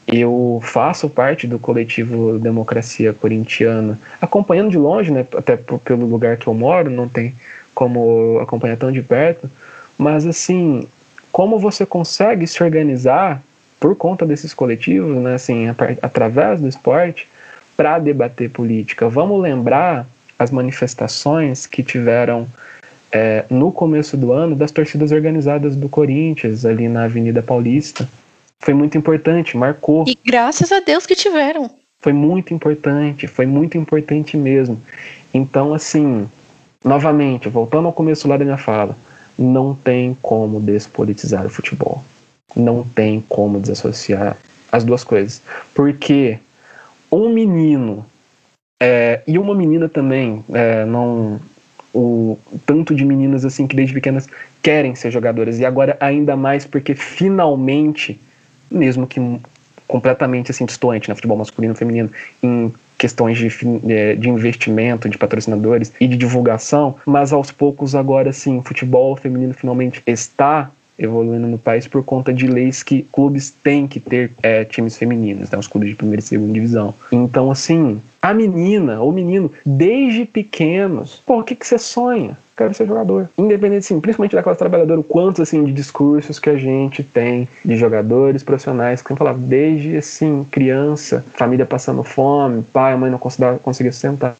eu faço parte do coletivo Democracia Corintiana, acompanhando de longe, né, até pelo lugar que eu moro, não tem como acompanhar tão de perto, mas assim, como você consegue se organizar por conta desses coletivos, né, assim, através do esporte, para debater política. Vamos lembrar as manifestações que tiveram é, no começo do ano das torcidas organizadas do Corinthians, ali na Avenida Paulista foi muito importante, marcou. E graças a Deus que tiveram. Foi muito importante, foi muito importante mesmo. Então, assim, novamente, voltando ao começo lá da minha fala, não tem como despolitizar o futebol. Não tem como desassociar as duas coisas. Porque um menino é, e uma menina também, é, não o tanto de meninas assim que desde pequenas querem ser jogadoras e agora ainda mais porque finalmente mesmo que completamente assim distoante, né, futebol masculino e feminino, em questões de, é, de investimento, de patrocinadores e de divulgação, mas aos poucos agora sim, futebol feminino finalmente está evoluindo no país por conta de leis que clubes têm que ter é, times femininos, né, os clubes de primeira e segunda divisão. Então, assim, a menina ou menino, desde pequenos, pô, o que, que você sonha? Quero ser jogador. Independente, assim, principalmente da classe trabalhadora, o quanto, assim, de discursos que a gente tem de jogadores profissionais, que falar desde, assim, criança, família passando fome, pai, mãe não conseguia sustentar,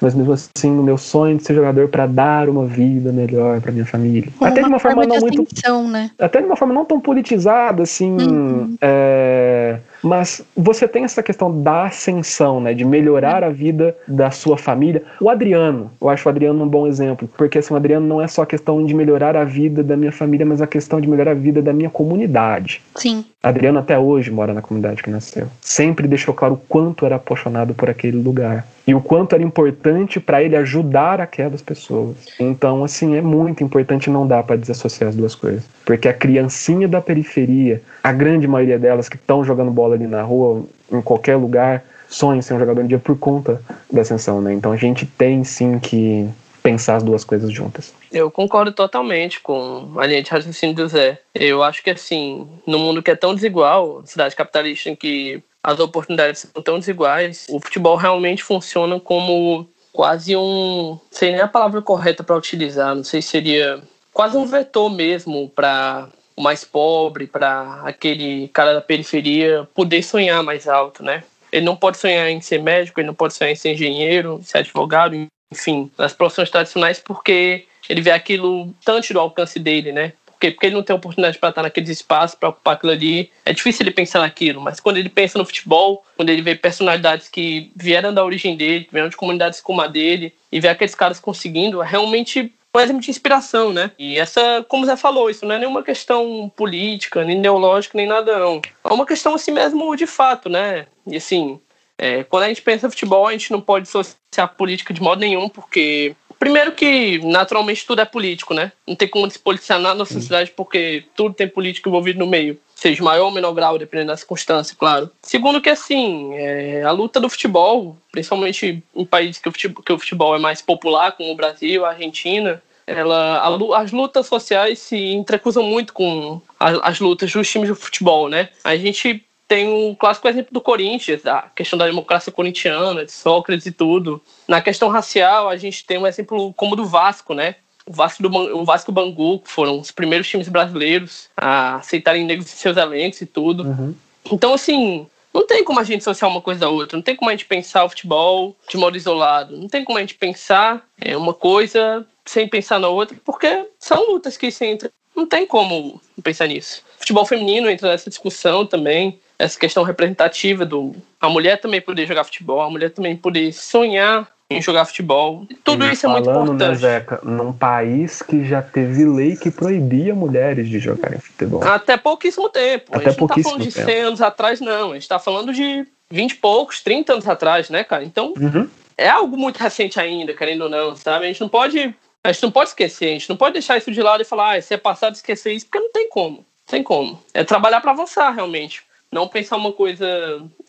mas mesmo assim, o meu sonho de ser jogador para dar uma vida melhor para minha família. Uma até de uma forma, forma não muito... Né? Até de uma forma não tão politizada, assim, uhum. é mas você tem essa questão da ascensão, né? De melhorar a vida da sua família. O Adriano, eu acho o Adriano um bom exemplo. Porque assim, o Adriano não é só a questão de melhorar a vida da minha família, mas a questão de melhorar a vida da minha comunidade. Sim. Adriano até hoje mora na comunidade que nasceu. Sempre deixou claro o quanto era apaixonado por aquele lugar e o quanto era importante para ele ajudar aquelas pessoas. Então, assim, é muito importante, não dá para desassociar as duas coisas, porque a criancinha da periferia, a grande maioria delas que estão jogando bola ali na rua, em qualquer lugar, sonham em ser um jogador um dia por conta da ascensão, né? Então a gente tem sim que pensar as duas coisas juntas. Eu concordo totalmente com a linha de raciocínio do Zé. Eu acho que, assim, no mundo que é tão desigual, cidade capitalista em que as oportunidades são tão desiguais, o futebol realmente funciona como quase um. Sei nem a palavra correta para utilizar, não sei se seria quase um vetor mesmo para o mais pobre, para aquele cara da periferia poder sonhar mais alto, né? Ele não pode sonhar em ser médico, ele não pode sonhar em ser engenheiro, ser advogado, enfim, nas profissões tradicionais, porque ele vê aquilo tanto do alcance dele, né? Porque, porque ele não tem oportunidade para estar naqueles espaços, para ocupar aquilo ali. É difícil ele pensar naquilo, mas quando ele pensa no futebol, quando ele vê personalidades que vieram da origem dele, vieram de comunidades como a dele, e vê aqueles caras conseguindo, é realmente um exemplo de inspiração, né? E essa, como você falou, isso não é nenhuma questão política, nem ideológica, nem nada, não. É uma questão assim mesmo de fato, né? E assim, é, quando a gente pensa em futebol, a gente não pode associar política de modo nenhum, porque Primeiro que, naturalmente, tudo é político, né? Não tem como despolitizar nada na sociedade porque tudo tem político envolvido no meio. Seja maior ou menor grau, dependendo da circunstância, claro. Segundo que, assim, é, a luta do futebol, principalmente em países que o, futebol, que o futebol é mais popular, como o Brasil, a Argentina, ela, a, as lutas sociais se entrecruzam muito com as, as lutas dos times de futebol, né? A gente tem o clássico exemplo do Corinthians, a questão da democracia corintiana, de Sócrates e tudo. Na questão racial, a gente tem um exemplo como do Vasco, né? O Vasco, do, o Vasco Bangu, que foram os primeiros times brasileiros a aceitarem negros em seus elencos e tudo. Uhum. Então, assim, não tem como a gente associar uma coisa a outra, não tem como a gente pensar o futebol de modo isolado, não tem como a gente pensar é, uma coisa sem pensar na outra, porque são lutas que se entram. Não tem como pensar nisso. Futebol feminino entra nessa discussão também essa questão representativa do a mulher também poder jogar futebol, a mulher também poder sonhar em jogar futebol. Tudo e isso é muito né, importante. Né, Zeca, num país que já teve lei que proibia mulheres de jogarem futebol. Até pouquíssimo tempo. Até a gente não tá falando de 100 tempo. anos atrás, não. A gente tá falando de 20 e poucos, 30 anos atrás, né, cara? Então, uhum. é algo muito recente ainda, querendo ou não, sabe? A gente não pode. A gente não pode esquecer, a gente não pode deixar isso de lado e falar, ah, isso é passado esquecer isso, porque não tem como. Não tem como. É trabalhar para avançar, realmente. Não pensar uma coisa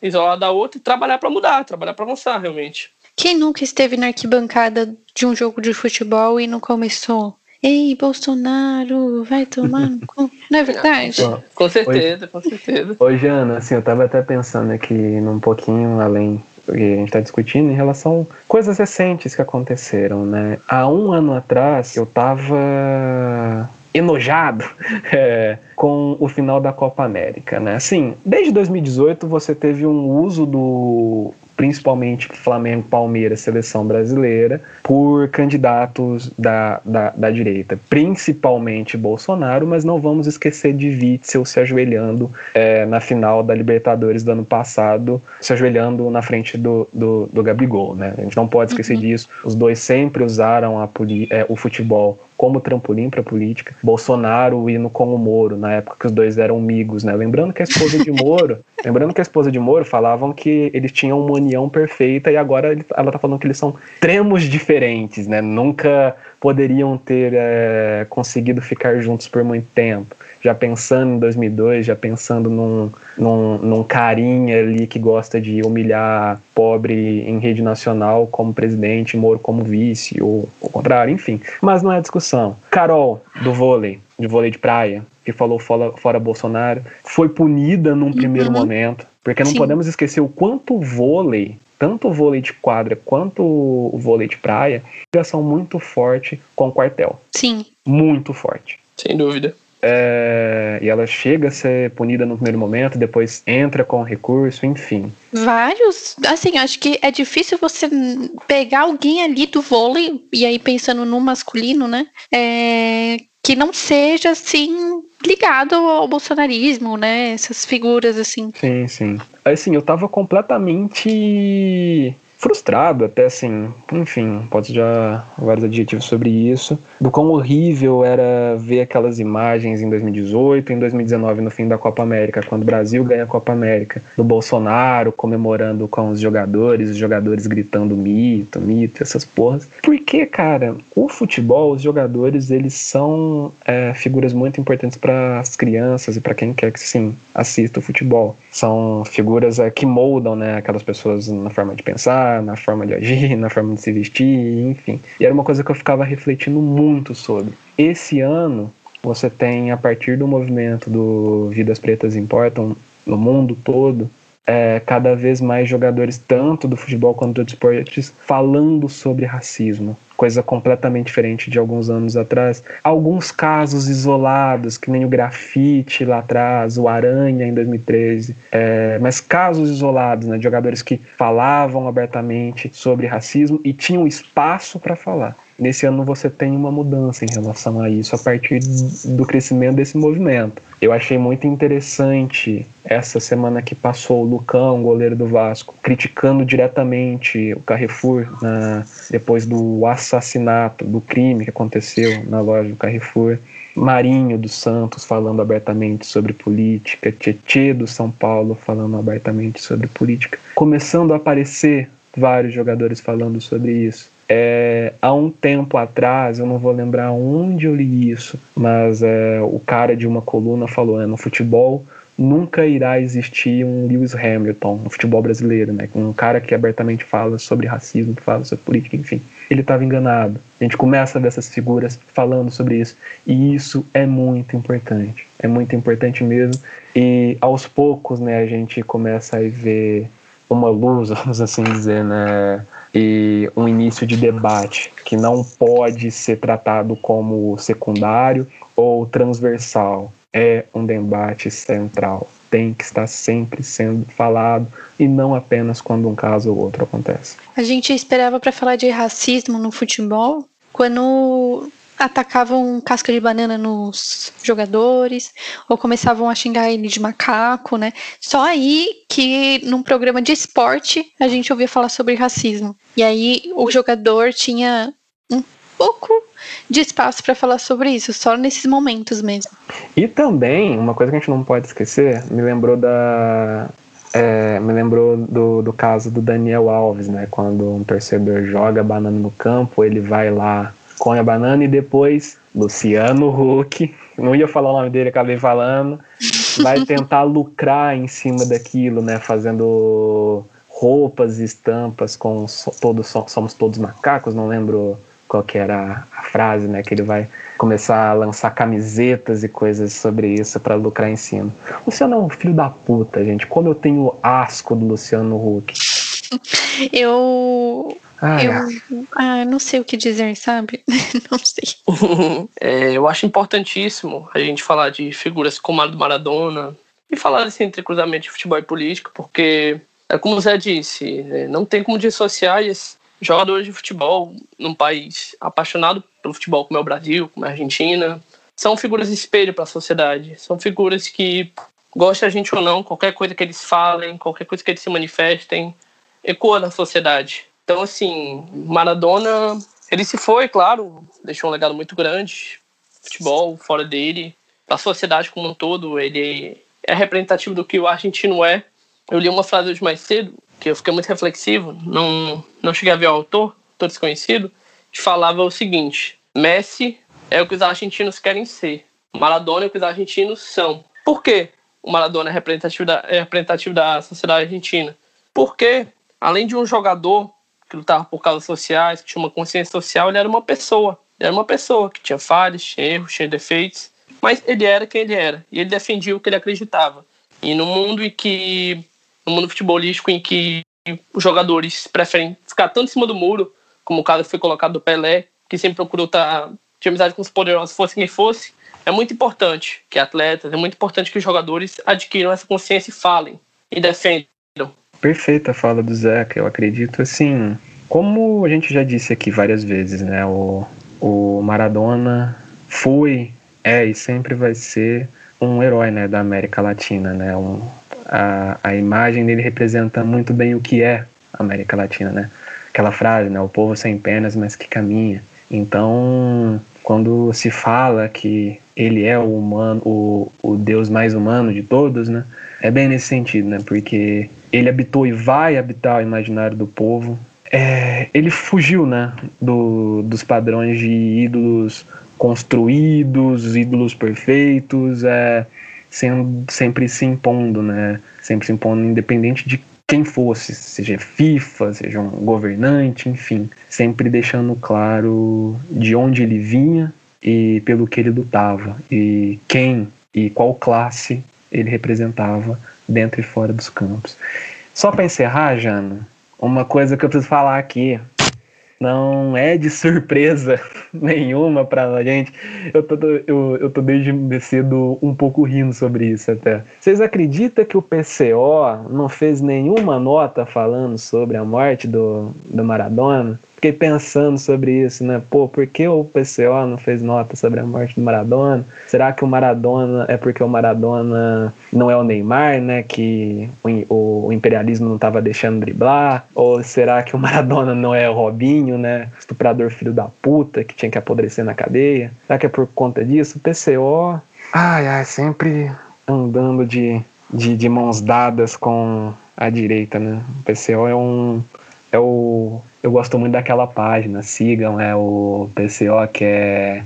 isolada da outra e trabalhar para mudar, trabalhar para avançar realmente. Quem nunca esteve na arquibancada de um jogo de futebol e não começou? Ei, Bolsonaro, vai tomar no cu. Não é verdade? Bom, com certeza, hoje, com certeza. Hoje, Ana, assim, eu tava até pensando aqui num pouquinho além do que a gente está discutindo em relação a coisas recentes que aconteceram, né? Há um ano atrás, eu tava enojado é, com o final da Copa América, né? Assim, desde 2018 você teve um uso do principalmente Flamengo, Palmeiras, seleção brasileira, por candidatos da, da, da, direita, principalmente Bolsonaro, mas não vamos esquecer de Witzel se ajoelhando é, na final da Libertadores do ano passado, se ajoelhando na frente do, do, do Gabigol, né? A gente não pode esquecer uhum. disso. Os dois sempre usaram a, é, o futebol como trampolim para política. Bolsonaro indo com o Moro, na época que os dois eram amigos, né? Lembrando que a esposa de Moro, lembrando que a esposa de Moro falavam que eles tinham uma união perfeita e agora ela tá falando que eles são extremos diferentes, né? Nunca poderiam ter é, conseguido ficar juntos por muito tempo. Já pensando em 2002, já pensando num, num, num carinha ali que gosta de humilhar pobre em rede nacional como presidente, Moro como vice, ou o contrário, enfim. Mas não é discussão. Carol, do vôlei, de vôlei de praia, que falou fora, fora Bolsonaro, foi punida num primeiro uhum. momento, porque não Sim. podemos esquecer o quanto o vôlei, tanto o vôlei de quadra quanto o vôlei de praia, ligação muito forte com o quartel. Sim. Muito forte. Sem dúvida. É, e ela chega a ser punida no primeiro momento, depois entra com recurso, enfim. Vários, assim, acho que é difícil você pegar alguém ali do vôlei, e aí pensando no masculino, né? É, que não seja assim ligado ao bolsonarismo, né? Essas figuras assim. Sim, sim. Assim, eu tava completamente frustrado, até assim, enfim, posso já vários adjetivos sobre isso, do quão horrível era ver aquelas imagens em 2018, em 2019 no fim da Copa América, quando o Brasil ganha a Copa América, do Bolsonaro comemorando com os jogadores, os jogadores gritando mito, mito, essas porras. Porque, cara, o futebol, os jogadores, eles são é, figuras muito importantes para as crianças e para quem quer que sim assista o futebol. São figuras é, que moldam, né, aquelas pessoas na forma de pensar na forma de agir, na forma de se vestir, enfim. E era uma coisa que eu ficava refletindo muito sobre. Esse ano, você tem, a partir do movimento do Vidas Pretas Importam, no mundo todo, é, cada vez mais jogadores, tanto do futebol quanto dos esportes, falando sobre racismo, coisa completamente diferente de alguns anos atrás. Alguns casos isolados, que nem o grafite lá atrás, o Aranha em 2013, é, mas casos isolados, né, de jogadores que falavam abertamente sobre racismo e tinham espaço para falar. Nesse ano você tem uma mudança em relação a isso, a partir do crescimento desse movimento. Eu achei muito interessante essa semana que passou o Lucão, goleiro do Vasco, criticando diretamente o Carrefour na, depois do assassinato, do crime que aconteceu na loja do Carrefour. Marinho dos Santos falando abertamente sobre política, Tietê do São Paulo falando abertamente sobre política. Começando a aparecer vários jogadores falando sobre isso. É, há um tempo atrás, eu não vou lembrar onde eu li isso, mas é, o cara de uma coluna falou: né, no futebol nunca irá existir um Lewis Hamilton no futebol brasileiro, né? Um cara que abertamente fala sobre racismo, fala sobre política, enfim. Ele estava enganado. A gente começa a ver essas figuras falando sobre isso. E isso é muito importante. É muito importante mesmo. E aos poucos, né, a gente começa a ver uma luz, vamos assim dizer, né? E um início de debate que não pode ser tratado como secundário ou transversal. É um debate central. Tem que estar sempre sendo falado e não apenas quando um caso ou outro acontece. A gente esperava para falar de racismo no futebol quando atacavam casca de banana nos jogadores, ou começavam a xingar ele de macaco, né? Só aí que num programa de esporte a gente ouvia falar sobre racismo. E aí o jogador tinha um pouco de espaço para falar sobre isso, só nesses momentos mesmo. E também, uma coisa que a gente não pode esquecer, me lembrou da. É, me lembrou do, do caso do Daniel Alves, né? Quando um torcedor joga banana no campo, ele vai lá come a banana e depois Luciano Huck, não ia falar o nome dele, acabei falando, vai tentar lucrar em cima daquilo, né, fazendo roupas e estampas com todos somos todos macacos, não lembro qual que era a frase, né, que ele vai começar a lançar camisetas e coisas sobre isso para lucrar em cima. Luciano é um filho da puta, gente. Como eu tenho asco do Luciano Huck. Eu ah, eu ah, não sei o que dizer, sabe? não sei. é, eu acho importantíssimo a gente falar de figuras como a do Maradona e falar desse entrecruzamento de futebol e política, porque, é como o Zé disse, né, não tem como dissociar esses jogadores de futebol num país apaixonado pelo futebol como é o Brasil, como é a Argentina. São figuras de espelho para a sociedade. São figuras que, gosta a gente ou não, qualquer coisa que eles falem, qualquer coisa que eles se manifestem, ecoa na sociedade. Então, assim, Maradona, ele se foi, claro, deixou um legado muito grande. Futebol, fora dele, a sociedade como um todo, ele é representativo do que o argentino é. Eu li uma frase hoje mais cedo, que eu fiquei muito reflexivo, não, não cheguei a ver o autor, todo desconhecido, que falava o seguinte: Messi é o que os argentinos querem ser, Maradona é o que os argentinos são. Por quê? O Maradona é representativo da, é representativo da sociedade argentina? Porque, além de um jogador que lutava por causas sociais, que tinha uma consciência social, ele era uma pessoa. Ele era uma pessoa que tinha falhas, tinha erros, tinha defeitos. mas ele era quem ele era e ele defendia o que ele acreditava. E no mundo em que no mundo futebolístico em que os jogadores preferem ficar tanto em cima do muro, como o caso foi colocado do Pelé, que sempre procurou estar tá, de amizade com os poderosos, fosse quem fosse, é muito importante que atletas, é muito importante que os jogadores adquiram essa consciência e falem e defendam. Perfeita a fala do Zeca. Eu acredito assim, como a gente já disse aqui várias vezes, né? O, o Maradona foi, é e sempre vai ser um herói né, da América Latina, né? Um, a, a imagem dele representa muito bem o que é a América Latina, né? Aquela frase, né? O povo sem pernas, mas que caminha. Então, quando se fala que ele é o humano, o, o Deus mais humano de todos, né? É bem nesse sentido, né? Porque ele habitou e vai habitar o imaginário do povo. É, ele fugiu, né? Do, dos padrões de ídolos construídos, ídolos perfeitos, é, sendo, sempre se impondo, né? Sempre se impondo, independente de quem fosse, seja FIFA, seja um governante, enfim, sempre deixando claro de onde ele vinha e pelo que ele lutava e quem e qual classe ele representava dentro e fora dos campos. Só para encerrar, Jana, uma coisa que eu preciso falar aqui não é de surpresa nenhuma pra gente. Eu tô, eu, eu tô desde cedo um pouco rindo sobre isso até. Vocês acreditam que o PCO não fez nenhuma nota falando sobre a morte do, do Maradona? Fiquei pensando sobre isso, né? Pô, por que o PCO não fez nota sobre a morte do Maradona? Será que o Maradona é porque o Maradona não é o Neymar, né? Que o, o imperialismo não estava deixando driblar? Ou será que o Maradona não é o Robinho, né? Estuprador filho da puta que tinha que apodrecer na cadeia? Será que é por conta disso? O PCO, ai, ai, sempre andando de, de, de mãos dadas com a direita, né? O PCO é um é o eu gosto muito daquela página, sigam, é o PCO que é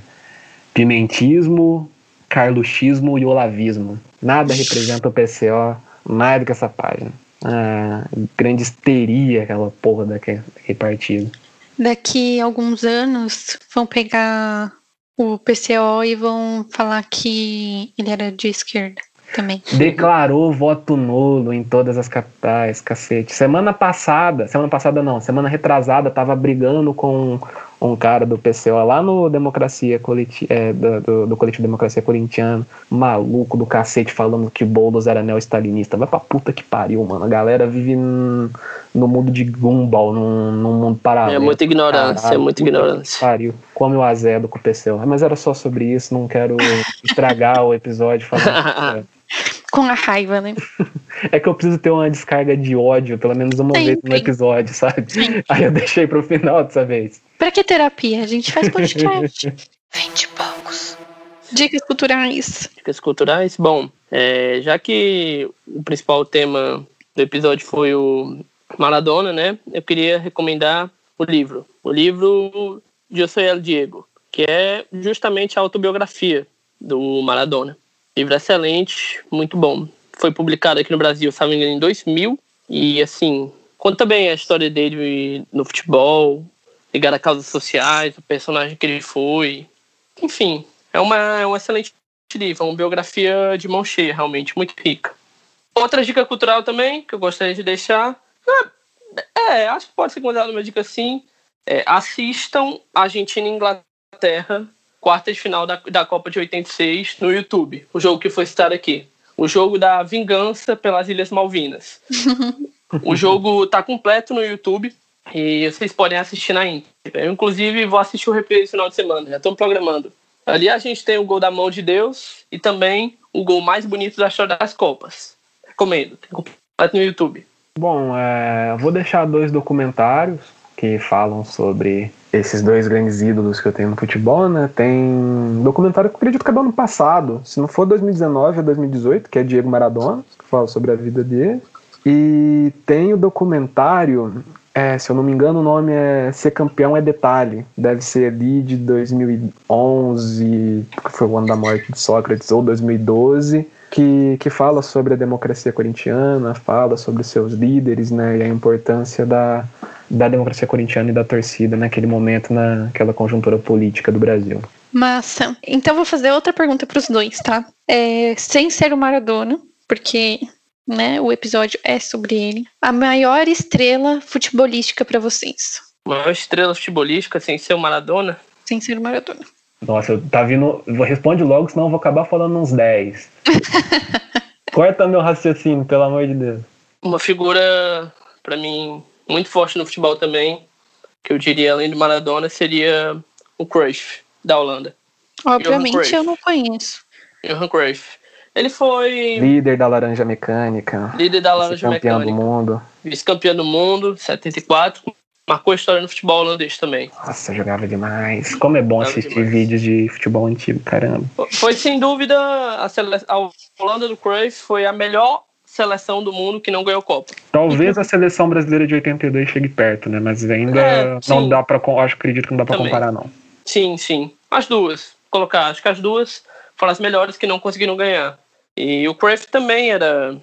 Pimentismo, Carluxismo e Olavismo. Nada representa o PCO mais do que essa página. Ah, grande histeria aquela porra daquele, daquele partido. Daqui a alguns anos vão pegar o PCO e vão falar que ele era de esquerda também. Declarou voto nulo em todas as capitais, cacete. Semana passada, semana passada não, semana retrasada, tava brigando com um cara do PCO lá no Democracia Coletivo, é, do, do, Coletivo Democracia Corintiano, maluco do cacete, falando que Boulos era neo-stalinista. Vai pra puta que pariu, mano. A galera vive no mundo de Gumball, num, num mundo paralelo. É muita ignorância, Caralho, é muita ignorância. Pariu. Come o azedo com o PCO. Mas era só sobre isso, não quero estragar o episódio falando. Com a raiva, né? é que eu preciso ter uma descarga de ódio, pelo menos uma sim, vez no episódio, sabe? Sim. Aí eu deixei pro final dessa vez. Pra que terapia? A gente faz podcast. Vinte poucos. Dicas culturais. Dicas culturais? Bom, é, já que o principal tema do episódio foi o Maradona, né? Eu queria recomendar o livro. O livro de Eu Sou El Diego, que é justamente a autobiografia do Maradona. Livro excelente, muito bom. Foi publicado aqui no Brasil, se não me engano, em 2000. E, assim, conta bem a história dele no futebol, ligado a causas sociais, o personagem que ele foi. Enfim, é, uma, é um excelente livro, é uma biografia de mão cheia, realmente, muito rica. Outra dica cultural também, que eu gostaria de deixar. É, é acho que pode ser considerada uma dica assim. É, assistam Argentina e Inglaterra quarta de final da, da Copa de 86 no YouTube. O jogo que foi citado aqui. O jogo da vingança pelas Ilhas Malvinas. o jogo tá completo no YouTube e vocês podem assistir na íntegra. Eu, inclusive, vou assistir o replay esse final de semana, já estamos programando. Ali a gente tem o gol da mão de Deus e também o gol mais bonito da história das Copas. Recomendo, tem completo no YouTube. Bom, é, vou deixar dois documentários que falam sobre esses dois grandes ídolos que eu tenho no futebol, né? Tem um documentário que eu acredito que é do ano passado, se não for 2019 é 2018, que é Diego Maradona, que fala sobre a vida dele. E tem o documentário, é, se eu não me engano, o nome é Ser Campeão é Detalhe. Deve ser ali de 2011, que foi o ano da morte de Sócrates, ou 2012. Que, que fala sobre a democracia corintiana, fala sobre seus líderes, né, e a importância da, da democracia corintiana e da torcida naquele momento, naquela conjuntura política do Brasil. Massa. Então vou fazer outra pergunta para os dois, tá? É, sem ser o Maradona, porque né, o episódio é sobre ele. A maior estrela futebolística para vocês? Maior estrela futebolística sem ser o Maradona? Sem ser o Maradona. Nossa, tá vindo. Responde logo, senão eu vou acabar falando uns 10. Corta meu raciocínio, pelo amor de Deus. Uma figura, para mim, muito forte no futebol também, que eu diria além do Maradona, seria o Cruyff, da Holanda. Obviamente eu não conheço. Johan Cruyff. Ele foi. Líder da Laranja Mecânica. Líder da Laranja campeão Mecânica. do mundo. Vice-campeão do mundo, 74. Marcou história no futebol holandês também. Nossa, jogava demais. Como é bom Jogava assistir demais. vídeos de futebol antigo, caramba. Foi sem dúvida a, sele... a Holanda do Cruyff foi a melhor seleção do mundo que não ganhou Copa. Talvez a seleção brasileira de 82 chegue perto, né? Mas ainda É, não dá pra. com- Acho acredito que não dá pra Também. comparar, não. Sim, sim. As duas. Colocar, acho que as duas foram as melhores que não conseguiram ganhar. E o Cruyff também era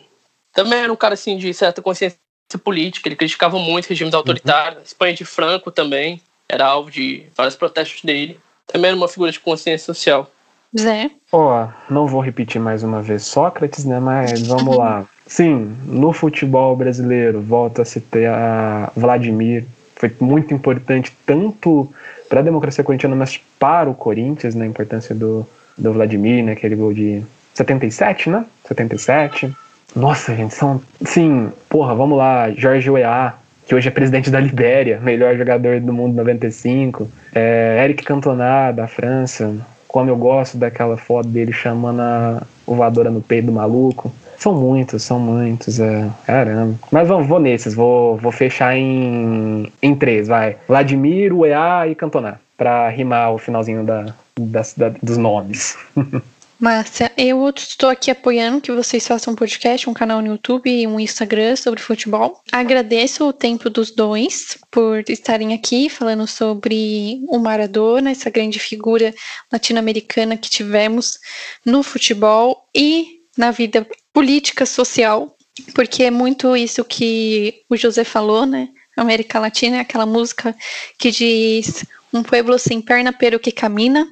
também era um cara assim de certa consciência política, ele criticava muito regimes autoritários, a Espanha de Franco também era alvo de vários protestos dele. Também era uma figura de consciência social. Zé. Ó, não vou repetir mais uma vez Sócrates, né? Mas vamos lá. Sim, no futebol brasileiro, volto a citar Vladimir. Foi muito importante tanto para a democracia corintiana, mas para o Corinthians, né? A importância do, do Vladimir, né? Aquele gol de 77, né? 77. Nossa, gente, são. Sim, porra, vamos lá. Jorge Weah, que hoje é presidente da Libéria, melhor jogador do mundo 95. É, Eric Cantona, da França. Como eu gosto daquela foto dele chamando a voadora no peito do maluco. São muitos, são muitos, é. Caramba. Mas vamos, vou nesses, vou, vou fechar em, em três, vai. Vladimir, Weah e Cantona. Pra rimar o finalzinho da, das- da- dos nomes. Márcia, eu estou aqui apoiando que vocês façam um podcast, um canal no YouTube e um Instagram sobre futebol. Agradeço o tempo dos dois por estarem aqui falando sobre o Maradona, essa grande figura latino-americana que tivemos no futebol e na vida política social, porque é muito isso que o José falou, né? América Latina é aquela música que diz um pueblo sem perna pero que camina.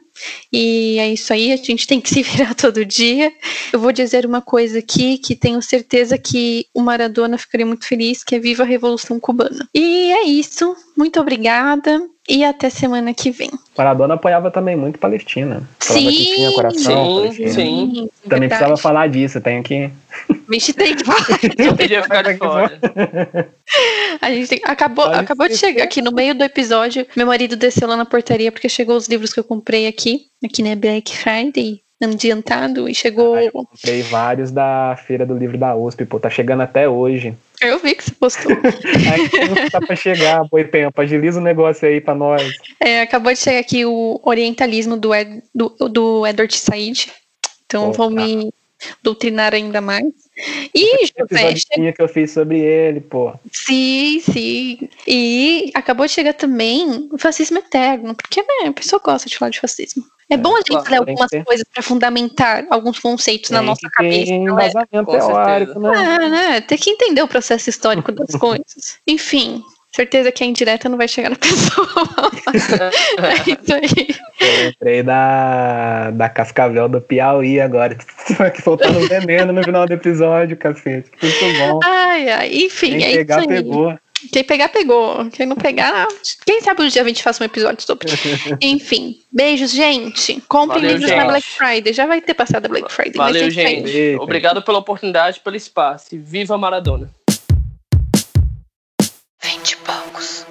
E é isso aí, a gente tem que se virar todo dia. Eu vou dizer uma coisa aqui que tenho certeza que o Maradona ficaria muito feliz, que é viva a Revolução Cubana. E é isso, muito obrigada e até semana que vem. Maradona apoiava também muito Palestina. Falava que Sim, tinha coração sim, sim. Também verdade. precisava falar disso, tenho que. Vixe, tem que falar. Não podia ficar de fora. A gente tem- acabou, Pode acabou de chegar aqui no meio do episódio. Meu marido desceu lá na portaria porque chegou os livros que eu comprei aqui. Aqui né Black Friday, adiantado, e chegou. Ah, eu comprei vários da Feira do Livro da USP, pô, tá chegando até hoje. Eu vi que você postou. Aí tá pra chegar, boi tempo, agiliza o negócio aí pra nós. É, acabou de chegar aqui o Orientalismo do, Ed, do, do Edward Said. Então vou tá. me doutrinar ainda mais. E, José, Episódio que eu fiz sobre ele, pô. sim, sim. E acabou de chegar também o fascismo eterno, porque né, a pessoa gosta de falar de fascismo. É, bom a gente claro, ler tem algumas ter. coisas para fundamentar alguns conceitos na Tem nossa que cabeça. ter não é? embasamento teórico, né? É, né? Tem que entender o processo histórico das coisas. Enfim, certeza que a indireta não vai chegar na pessoa. é isso aí. Eu lembrei da, da Cascavel do Piauí agora. que faltando veneno no final do episódio, cacete. Muito bom. Ai, ai. Enfim, Quem é pegar, isso aí. pegou. Quem pegar, pegou. Quem não pegar, quem sabe um dia a gente faça um episódio sobre. Enfim, beijos, gente. Compre Valeu, livros na gente. Black Friday. Já vai ter passado a Black Friday. mas Valeu, gente. Obrigado pela oportunidade, pelo espaço. E viva Maradona. Vinte e poucos.